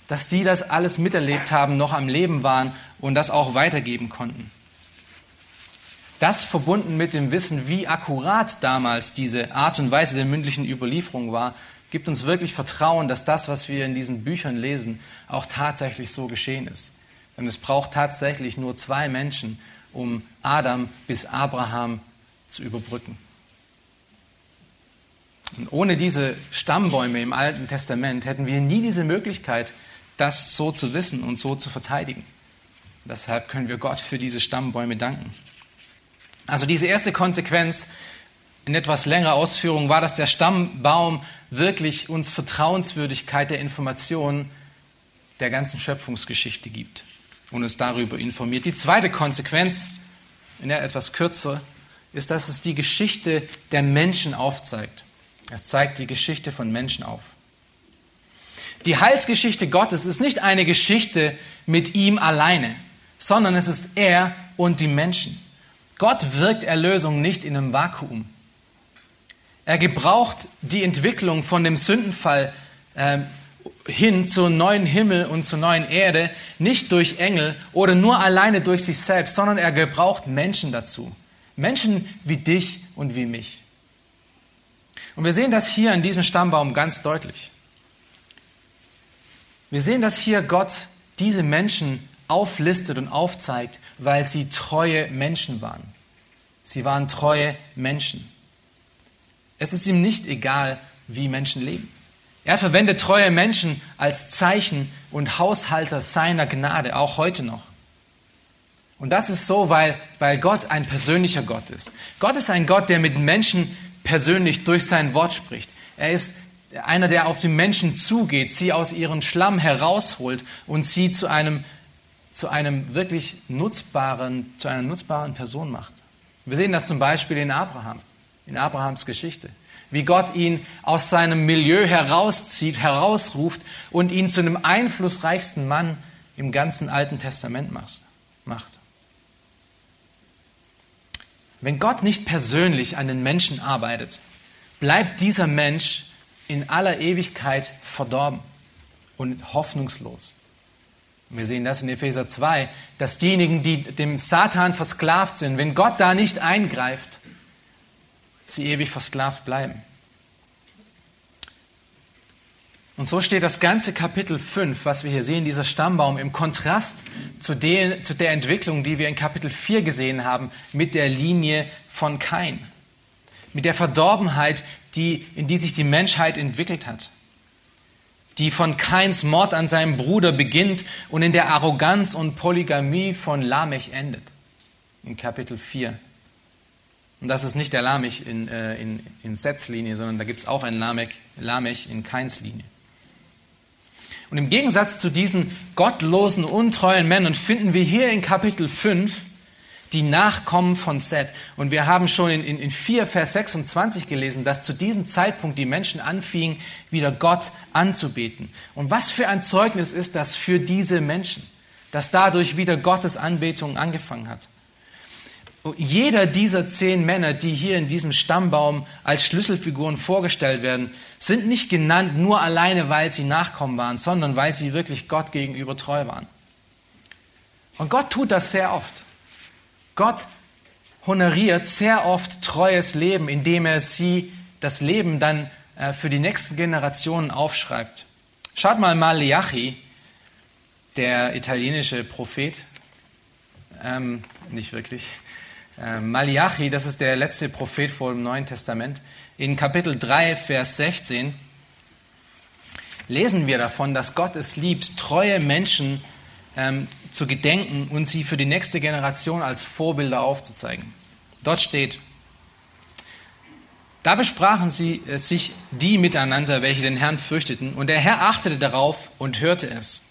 dass die das alles miterlebt haben, noch am Leben waren und das auch weitergeben konnten. Das verbunden mit dem Wissen, wie akkurat damals diese Art und Weise der mündlichen Überlieferung war, gibt uns wirklich Vertrauen, dass das, was wir in diesen Büchern lesen, auch tatsächlich so geschehen ist. Denn es braucht tatsächlich nur zwei Menschen, um Adam bis Abraham zu überbrücken. Und ohne diese Stammbäume im Alten Testament hätten wir nie diese Möglichkeit, das so zu wissen und so zu verteidigen. Deshalb können wir Gott für diese Stammbäume danken. Also diese erste Konsequenz in etwas längerer Ausführung war, dass der Stammbaum wirklich uns Vertrauenswürdigkeit der Informationen der ganzen Schöpfungsgeschichte gibt und uns darüber informiert. Die zweite Konsequenz, in der etwas kürzer, ist, dass es die Geschichte der Menschen aufzeigt. Es zeigt die Geschichte von Menschen auf. Die Heilsgeschichte Gottes ist nicht eine Geschichte mit ihm alleine, sondern es ist er und die Menschen. Gott wirkt Erlösung nicht in einem Vakuum. Er gebraucht die Entwicklung von dem Sündenfall äh, hin zur neuen Himmel und zur neuen Erde nicht durch Engel oder nur alleine durch sich selbst, sondern er gebraucht Menschen dazu. Menschen wie dich und wie mich. Und wir sehen das hier in diesem Stammbaum ganz deutlich. Wir sehen, dass hier Gott diese Menschen auflistet und aufzeigt, weil sie treue Menschen waren. Sie waren treue Menschen. Es ist ihm nicht egal, wie Menschen leben. Er verwendet treue Menschen als Zeichen und Haushalter seiner Gnade, auch heute noch. Und das ist so, weil, weil Gott ein persönlicher Gott ist. Gott ist ein Gott, der mit Menschen persönlich durch sein Wort spricht. Er ist einer, der auf die Menschen zugeht, sie aus ihrem Schlamm herausholt und sie zu einem, zu einem wirklich nutzbaren, zu einer nutzbaren Person macht. Wir sehen das zum Beispiel in Abraham in Abrahams Geschichte. Wie Gott ihn aus seinem Milieu herauszieht, herausruft und ihn zu einem einflussreichsten Mann im ganzen Alten Testament macht. Wenn Gott nicht persönlich an den Menschen arbeitet, bleibt dieser Mensch in aller Ewigkeit verdorben und hoffnungslos. Wir sehen das in Epheser 2, dass diejenigen, die dem Satan versklavt sind, wenn Gott da nicht eingreift, sie ewig versklavt bleiben. Und so steht das ganze Kapitel 5, was wir hier sehen, dieser Stammbaum, im Kontrast zu der, zu der Entwicklung, die wir in Kapitel 4 gesehen haben, mit der Linie von Kain. Mit der Verdorbenheit, die, in die sich die Menschheit entwickelt hat. Die von Kains Mord an seinem Bruder beginnt und in der Arroganz und Polygamie von Lamech endet. In Kapitel 4. Und das ist nicht der Lamech in, äh, in, in Sets Linie, sondern da gibt es auch einen Lamech, Lamech in Keins Linie. Und im Gegensatz zu diesen gottlosen, untreuen Männern finden wir hier in Kapitel 5 die Nachkommen von Seth. Und wir haben schon in, in, in 4, Vers 26 gelesen, dass zu diesem Zeitpunkt die Menschen anfingen, wieder Gott anzubeten. Und was für ein Zeugnis ist das für diese Menschen, dass dadurch wieder Gottes Anbetung angefangen hat. Jeder dieser zehn Männer, die hier in diesem Stammbaum als Schlüsselfiguren vorgestellt werden, sind nicht genannt nur alleine, weil sie Nachkommen waren, sondern weil sie wirklich Gott gegenüber treu waren. Und Gott tut das sehr oft. Gott honoriert sehr oft treues Leben, indem er sie das Leben dann äh, für die nächsten Generationen aufschreibt. Schaut mal Malachi, der italienische Prophet, ähm, nicht wirklich, äh, Malachi, das ist der letzte Prophet vor dem Neuen Testament. In Kapitel 3, Vers 16 lesen wir davon, dass Gott es liebt, treue Menschen ähm, zu gedenken und sie für die nächste Generation als Vorbilder aufzuzeigen. Dort steht, da besprachen sie äh, sich die miteinander, welche den Herrn fürchteten, und der Herr achtete darauf und hörte es.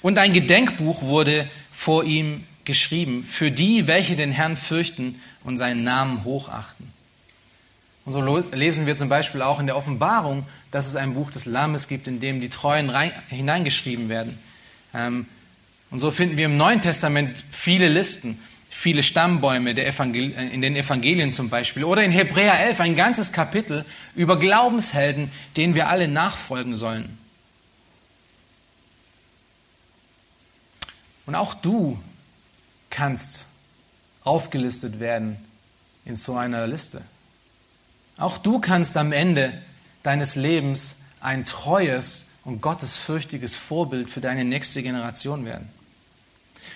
Und ein Gedenkbuch wurde vor ihm geschrieben für die, welche den Herrn fürchten und seinen Namen hochachten. Und so lesen wir zum Beispiel auch in der Offenbarung, dass es ein Buch des Lammes gibt, in dem die Treuen rein, hineingeschrieben werden. Ähm, und so finden wir im Neuen Testament viele Listen, viele Stammbäume der in den Evangelien zum Beispiel. Oder in Hebräer 11 ein ganzes Kapitel über Glaubenshelden, denen wir alle nachfolgen sollen. Und auch du kannst aufgelistet werden in so einer Liste. Auch du kannst am Ende deines Lebens ein treues und gottesfürchtiges Vorbild für deine nächste Generation werden.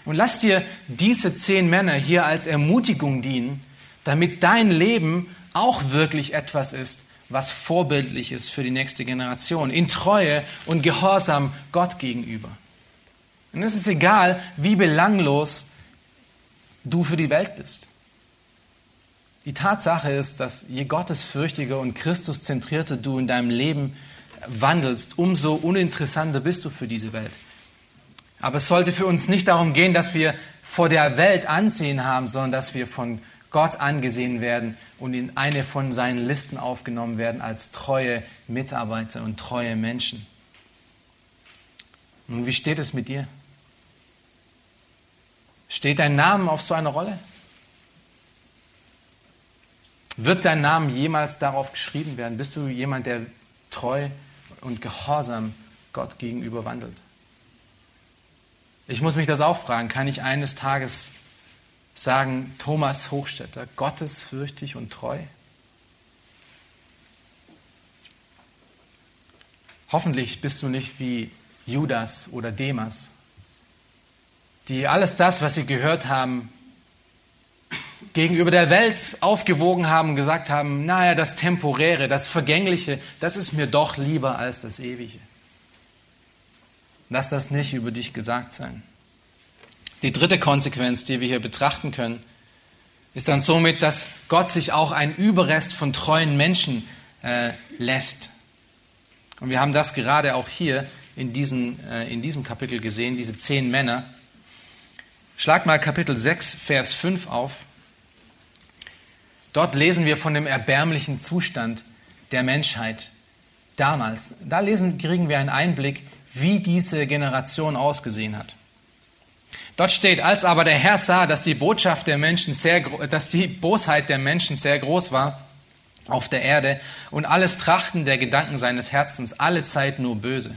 Und lass dir diese zehn Männer hier als Ermutigung dienen, damit dein Leben auch wirklich etwas ist, was vorbildlich ist für die nächste Generation, in Treue und Gehorsam Gott gegenüber. Und es ist egal, wie belanglos du für die Welt bist. Die Tatsache ist, dass je gottesfürchtiger und Christuszentrierter du in deinem Leben wandelst, umso uninteressanter bist du für diese Welt. Aber es sollte für uns nicht darum gehen, dass wir vor der Welt Ansehen haben, sondern dass wir von Gott angesehen werden und in eine von seinen Listen aufgenommen werden als treue Mitarbeiter und treue Menschen. Und wie steht es mit dir? Steht dein Name auf so einer Rolle? Wird dein Name jemals darauf geschrieben werden? Bist du jemand, der treu und gehorsam Gott gegenüber wandelt? Ich muss mich das auch fragen. Kann ich eines Tages sagen, Thomas Hochstetter, gottesfürchtig und treu? Hoffentlich bist du nicht wie Judas oder Demas, die alles das, was sie gehört haben, gegenüber der Welt aufgewogen haben und gesagt haben, naja, das Temporäre, das Vergängliche, das ist mir doch lieber als das Ewige. Lass das nicht über dich gesagt sein. Die dritte Konsequenz, die wir hier betrachten können, ist dann somit, dass Gott sich auch ein Überrest von treuen Menschen äh, lässt. Und wir haben das gerade auch hier in, diesen, äh, in diesem Kapitel gesehen, diese zehn Männer. Schlag mal Kapitel 6, Vers 5 auf. Dort lesen wir von dem erbärmlichen Zustand der Menschheit damals. Da lesen, kriegen wir einen Einblick wie diese Generation ausgesehen hat. Dort steht, als aber der Herr sah, dass die Botschaft der Menschen sehr, dass die Bosheit der Menschen sehr groß war auf der Erde und alles Trachten der Gedanken seines Herzens alle Zeit nur böse.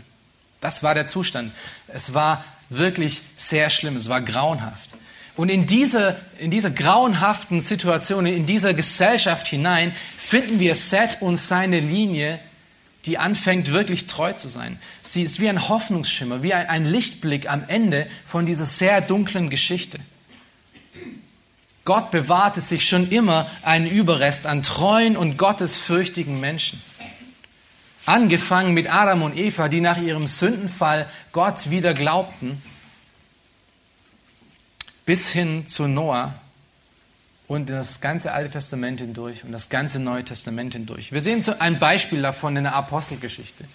Das war der Zustand. Es war wirklich sehr schlimm. Es war grauenhaft. Und in dieser, in dieser grauenhaften Situation, in dieser Gesellschaft hinein, finden wir Seth und seine Linie die anfängt wirklich treu zu sein. Sie ist wie ein Hoffnungsschimmer, wie ein, Lichtblick am Ende von dieser sehr dunklen Geschichte. Gott bewahrte sich schon immer einen Überrest an treuen und gottesfürchtigen Menschen. Angefangen mit Adam und Eva, die nach ihrem Sündenfall Gott wieder glaubten, bis hin zu Noah, und das ganze Alte Testament hindurch und das ganze Neue Testament hindurch. Wir sehen ein Beispiel davon in der Apostelgeschichte.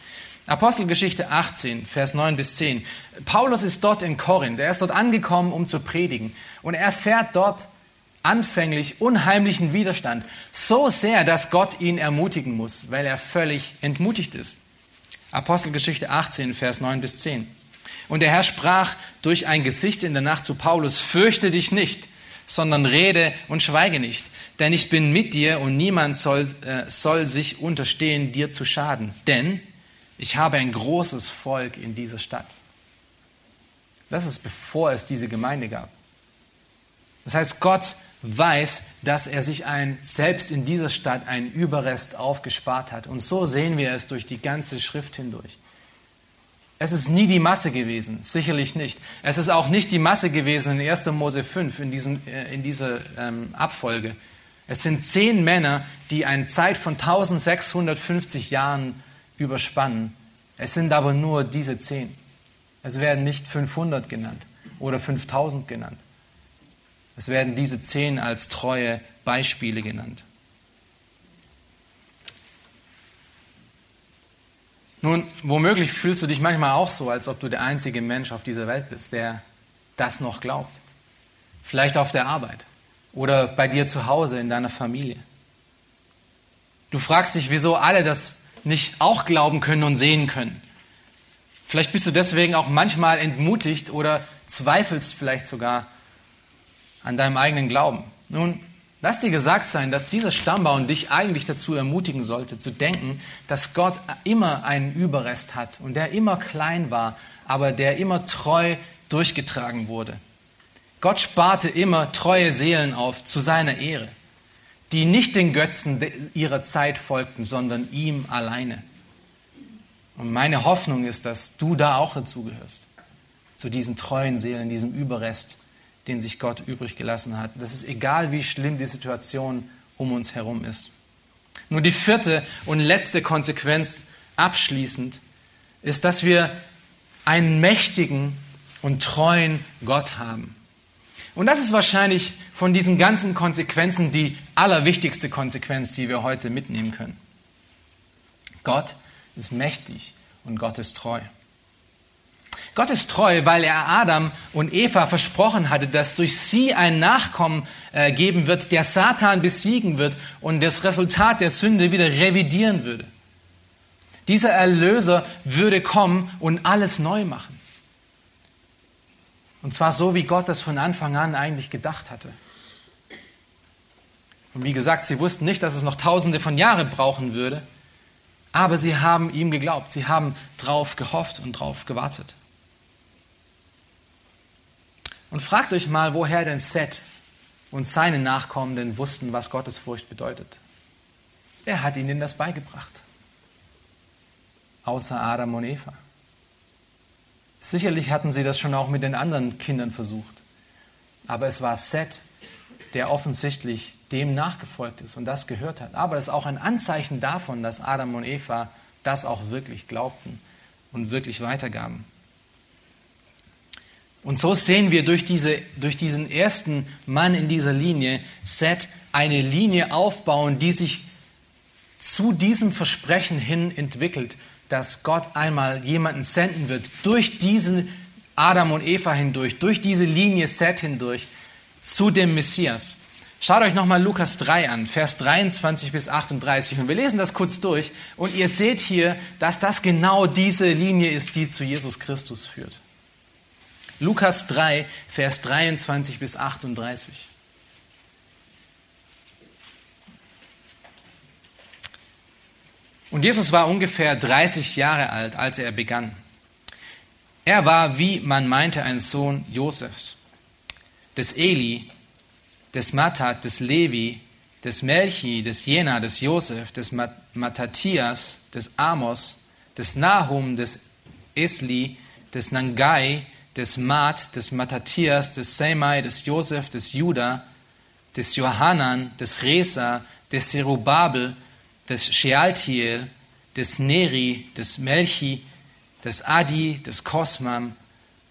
Apostelgeschichte 18, Vers 9 bis 10. Paulus ist dort in Korinth. Er ist dort angekommen, um zu predigen. Und er erfährt dort anfänglich unheimlichen Widerstand. So sehr, dass Gott ihn ermutigen muss, weil er völlig entmutigt ist. Apostelgeschichte 18, Vers 9 bis 10. Und der Herr sprach durch ein Gesicht in der Nacht zu Paulus, fürchte dich nicht, sondern rede und schweige nicht, denn ich bin mit dir und niemand soll, äh, soll sich unterstehen, dir zu schaden. Denn ich habe ein großes Volk in dieser Stadt. Das ist bevor es diese Gemeinde gab. Das heißt, Gott weiß, dass er sich ein, selbst in dieser Stadt einen Überrest aufgespart hat. Und so sehen wir es durch die ganze Schrift hindurch. Es ist nie die Masse gewesen, sicherlich nicht. Es ist auch nicht die Masse gewesen in 1. Mose 5, in, diesen, äh, in dieser ähm, Abfolge. Es sind zehn Männer, die eine Zeit von 1650 Jahren überspannen. Es sind aber nur diese zehn. Es werden nicht 500 genannt oder 5000 genannt. Es werden diese zehn als treue Beispiele genannt. Nun, womöglich fühlst du dich manchmal auch so, als ob du der einzige Mensch auf dieser Welt bist, der das noch glaubt. Vielleicht auf der Arbeit oder bei dir zu Hause in deiner Familie. Du fragst dich, wieso alle das nicht auch glauben können und sehen können. Vielleicht bist du deswegen auch manchmal entmutigt oder zweifelst vielleicht sogar an deinem eigenen Glauben. Nun, lass dir gesagt sein, dass dieser Stammbaum dich eigentlich dazu ermutigen sollte, zu denken, dass Gott immer einen Überrest hat und der immer klein war, aber der immer treu durchgetragen wurde. Gott sparte immer treue Seelen auf zu seiner Ehre die nicht den Götzen ihrer Zeit folgten, sondern ihm alleine. Und meine Hoffnung ist, dass du da auch dazugehörst, zu diesen treuen Seelen, diesem Überrest, den sich Gott übrig gelassen hat. Das ist egal, wie schlimm die Situation um uns herum ist. Nur die vierte und letzte Konsequenz abschließend ist, dass wir einen mächtigen und treuen Gott haben. Und das ist wahrscheinlich von diesen ganzen Konsequenzen die allerwichtigste Konsequenz, die wir heute mitnehmen können. Gott ist mächtig und Gott ist treu. Gott ist treu, weil er Adam und Eva versprochen hatte, dass durch sie ein Nachkommen äh, geben wird, der Satan besiegen wird und das Resultat der Sünde wieder revidieren würde. Dieser Erlöser würde kommen und alles neu machen. Und zwar so, wie Gott das von Anfang an eigentlich gedacht hatte. Und wie gesagt, sie wussten nicht, dass es noch tausende von Jahren brauchen würde, aber sie haben ihm geglaubt, sie haben drauf gehofft und drauf gewartet. Und fragt euch mal, woher denn Seth und seine Nachkommenden wussten, was Gottesfurcht bedeutet. Wer hat ihnen das beigebracht? Außer Adam und Eva. Sicherlich hatten sie das schon auch mit den anderen Kindern versucht. Aber es war Seth, der offensichtlich dem nachgefolgt ist und das gehört hat. Aber es ist auch ein Anzeichen davon, dass Adam und Eva das auch wirklich glaubten und wirklich weitergaben. Und so sehen wir durch, diese, durch diesen ersten Mann in dieser Linie, Seth, eine Linie aufbauen, die sich zu diesem Versprechen hin entwickelt, dass Gott einmal jemanden senden wird, durch diesen Adam und Eva hindurch, durch diese Linie Seth hindurch, zu dem Messias. Schaut euch nochmal Lukas 3 an, Vers 23 bis 38. Und wir lesen das kurz durch. Und ihr seht hier, dass das genau diese Linie ist, die zu Jesus Christus führt. Lukas 3, Vers 23 bis 38. Und Jesus war ungefähr 30 Jahre alt, als er begann. Er war, wie man meinte, ein Sohn Josefs, des Eli, des Mattat, des Levi, des Melchi, des Jena, des Josef, des Matthias, des Amos, des Nahum, des Esli, des Nangai, des Mat, des Matthias, des Semai, des Josef, des Juda, des Johanan, des Resa, des Zerubabel, des Shealtiel, des Neri, des Melchi, des Adi, des Kosmam,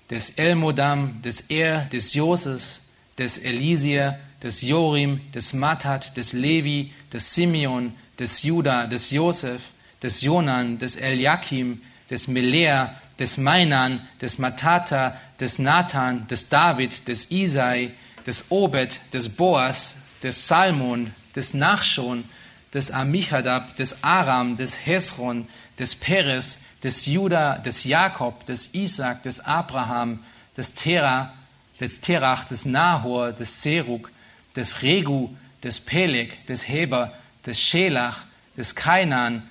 des Elmodam, des Er, des Joses, des Elisier, des Jorim, des Matat, des Levi, des Simeon, des Juda, des Josef, des Jonan, des Eliakim, des Melea, des Mainan, des Matata, des Nathan, des David, des Isai, des Obed, des Boas, des Salmon, des Nachschon, des Amichadab, des Aram, des Hesron, des Peres, des Juda, des Jakob, des Isaac, des Abraham, des Terah, des Terach, des Nahor, des Serug, des Regu, des Peleg, des Heber, des Schelach, des Kainan,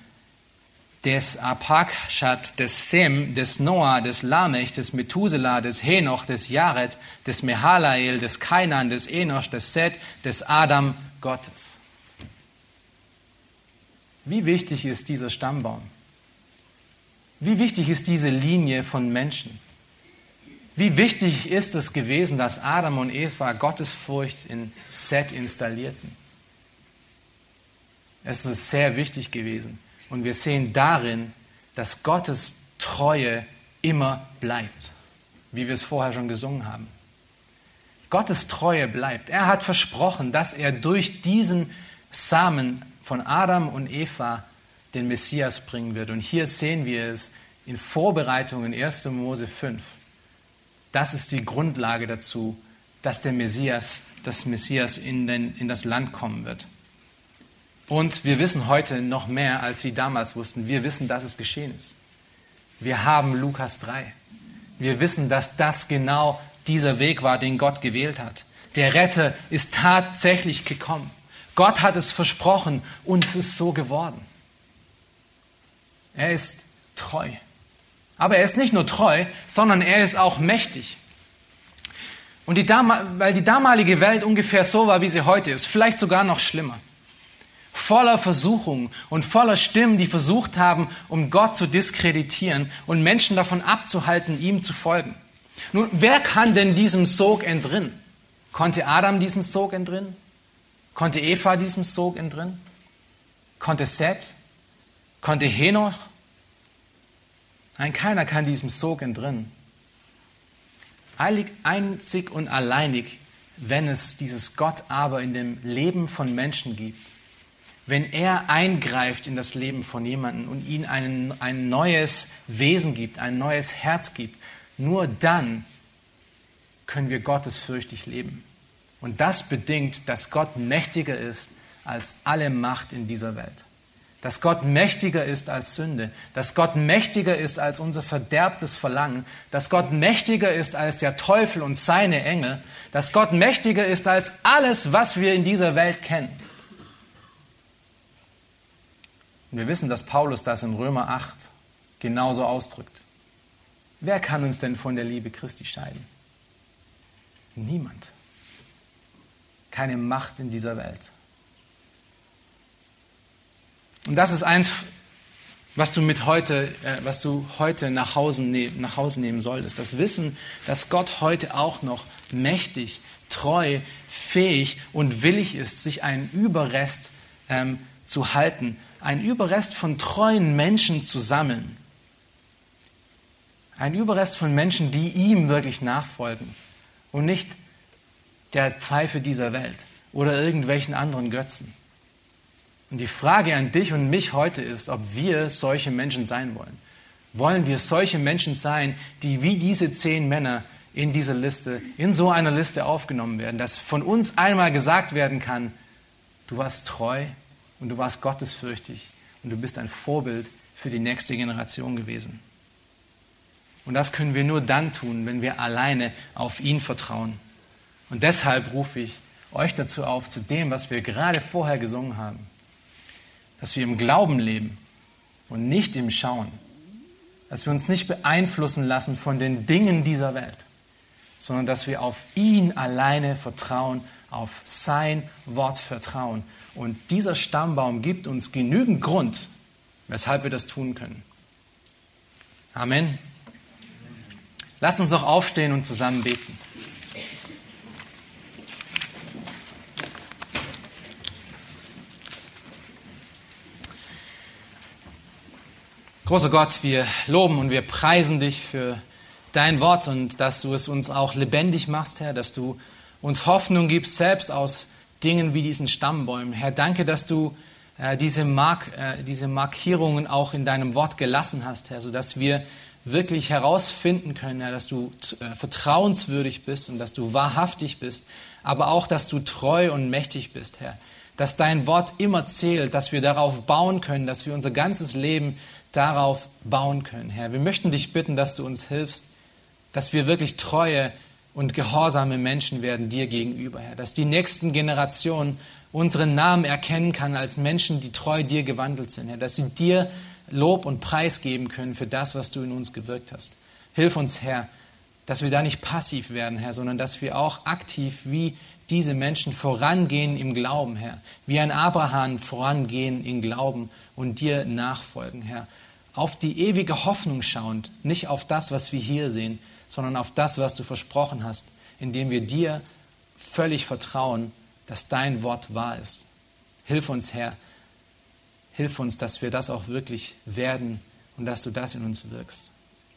des Apakshad, des Sem, des Noah, des Lamech, des Methuselah, des Henoch, des Jared, des Mehalael, des Kainan, des Enosch, des Seth, des Adam Gottes. Wie wichtig ist dieser Stammbaum? Wie wichtig ist diese Linie von Menschen? Wie wichtig ist es gewesen, dass Adam und Eva Gottesfurcht in Seth installierten? Es ist sehr wichtig gewesen. Und wir sehen darin, dass Gottes Treue immer bleibt, wie wir es vorher schon gesungen haben. Gottes Treue bleibt. Er hat versprochen, dass er durch diesen Samen von Adam und Eva den Messias bringen wird. Und hier sehen wir es in Vorbereitung in 1. Mose 5. Das ist die Grundlage dazu, dass der Messias, das Messias in, den, in das Land kommen wird. Und wir wissen heute noch mehr, als sie damals wussten. Wir wissen, dass es geschehen ist. Wir haben Lukas 3. Wir wissen, dass das genau dieser Weg war, den Gott gewählt hat. Der Retter ist tatsächlich gekommen. Gott hat es versprochen und es ist so geworden. Er ist treu. Aber er ist nicht nur treu, sondern er ist auch mächtig. Und die, weil die damalige Welt ungefähr so war, wie sie heute ist, vielleicht sogar noch schlimmer voller Versuchungen und voller Stimmen, die versucht haben, um Gott zu diskreditieren und Menschen davon abzuhalten, ihm zu folgen. Nun, wer kann denn diesem Sog entrinnen? Konnte Adam diesem Sog entrinnen? Konnte Eva diesem Sog entrinnen? Konnte Seth? Konnte Henoch? Nein, keiner kann diesem Sog entrinnen. Einzig und alleinig, wenn es dieses Gott aber in dem Leben von Menschen gibt wenn er eingreift in das Leben von jemandem und ihm ein, ein neues Wesen gibt, ein neues Herz gibt, nur dann können wir gottesfürchtig leben. Und das bedingt, dass Gott mächtiger ist als alle Macht in dieser Welt. Dass Gott mächtiger ist als Sünde, dass Gott mächtiger ist als unser verderbtes Verlangen, dass Gott mächtiger ist als der Teufel und seine Engel, dass Gott mächtiger ist als alles, was wir in dieser Welt kennen. Und wir wissen, dass Paulus das in Römer 8 genauso ausdrückt. Wer kann uns denn von der Liebe Christi scheiden? Niemand. Keine Macht in dieser Welt. Und das ist eins, was du mit heute, äh, was du heute nach Hause, ne nach Hause nehmen solltest. Das Wissen, dass Gott heute auch noch mächtig, treu, fähig und willig ist, sich einen Überrest ähm, zu halten ein Überrest von treuen Menschen zu sammeln. Ein Überrest von Menschen, die ihm wirklich nachfolgen und nicht der Pfeife dieser Welt oder irgendwelchen anderen Götzen. Und die Frage an dich und mich heute ist, ob wir solche Menschen sein wollen. Wollen wir solche Menschen sein, die wie diese zehn Männer in dieser Liste, in so einer Liste aufgenommen werden, dass von uns einmal gesagt werden kann, du warst treu, und du warst gottesfürchtig und du bist ein Vorbild für die nächste Generation gewesen. Und das können wir nur dann tun, wenn wir alleine auf ihn vertrauen. Und deshalb rufe ich euch dazu auf, zu dem, was wir gerade vorher gesungen haben, dass wir im Glauben leben und nicht im Schauen, dass wir uns nicht beeinflussen lassen von den Dingen dieser Welt, sondern dass wir auf ihn alleine vertrauen, auf sein Wort vertrauen und dieser Stammbaum gibt uns genügend Grund, weshalb wir das tun können. Amen. Lass uns doch aufstehen und zusammen beten. Großer Gott, wir loben und wir preisen dich für dein Wort und dass du es uns auch lebendig machst, Herr, dass du uns Hoffnung gibst, selbst aus Dingen wie diesen Stammbäumen. Herr, danke, dass du äh, diese, Mark, äh, diese Markierungen auch in deinem Wort gelassen hast, Herr, sodass wir wirklich herausfinden können, Herr, dass du äh, vertrauenswürdig bist und dass du wahrhaftig bist, aber auch, dass du treu und mächtig bist, Herr. Dass dein Wort immer zählt, dass wir darauf bauen können, dass wir unser ganzes Leben darauf bauen können, Herr. Wir möchten dich bitten, dass du uns hilfst, dass wir wirklich treue und gehorsame Menschen werden dir gegenüber, Herr. Dass die nächsten Generationen unseren Namen erkennen kann als Menschen, die treu dir gewandelt sind, Herr. Dass sie dir Lob und Preis geben können für das, was du in uns gewirkt hast. Hilf uns, Herr, dass wir da nicht passiv werden, Herr, sondern dass wir auch aktiv wie diese Menschen vorangehen im Glauben, Herr. Wie ein Abraham vorangehen im Glauben und dir nachfolgen, Herr. Auf die ewige Hoffnung schauend, nicht auf das, was wir hier sehen, sondern auf das, was du versprochen hast, indem wir dir völlig vertrauen, dass dein Wort wahr ist. Hilf uns, Herr. Hilf uns, dass wir das auch wirklich werden und dass du das in uns wirkst.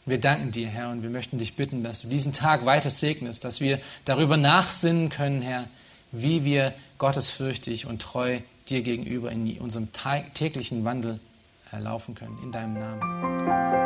Wir danken dir, Herr, und wir möchten dich bitten, dass du diesen Tag weiter segnest, dass wir darüber nachsinnen können, Herr, wie wir gottesfürchtig und treu dir gegenüber in unserem täglichen Wandel laufen können. In deinem Namen.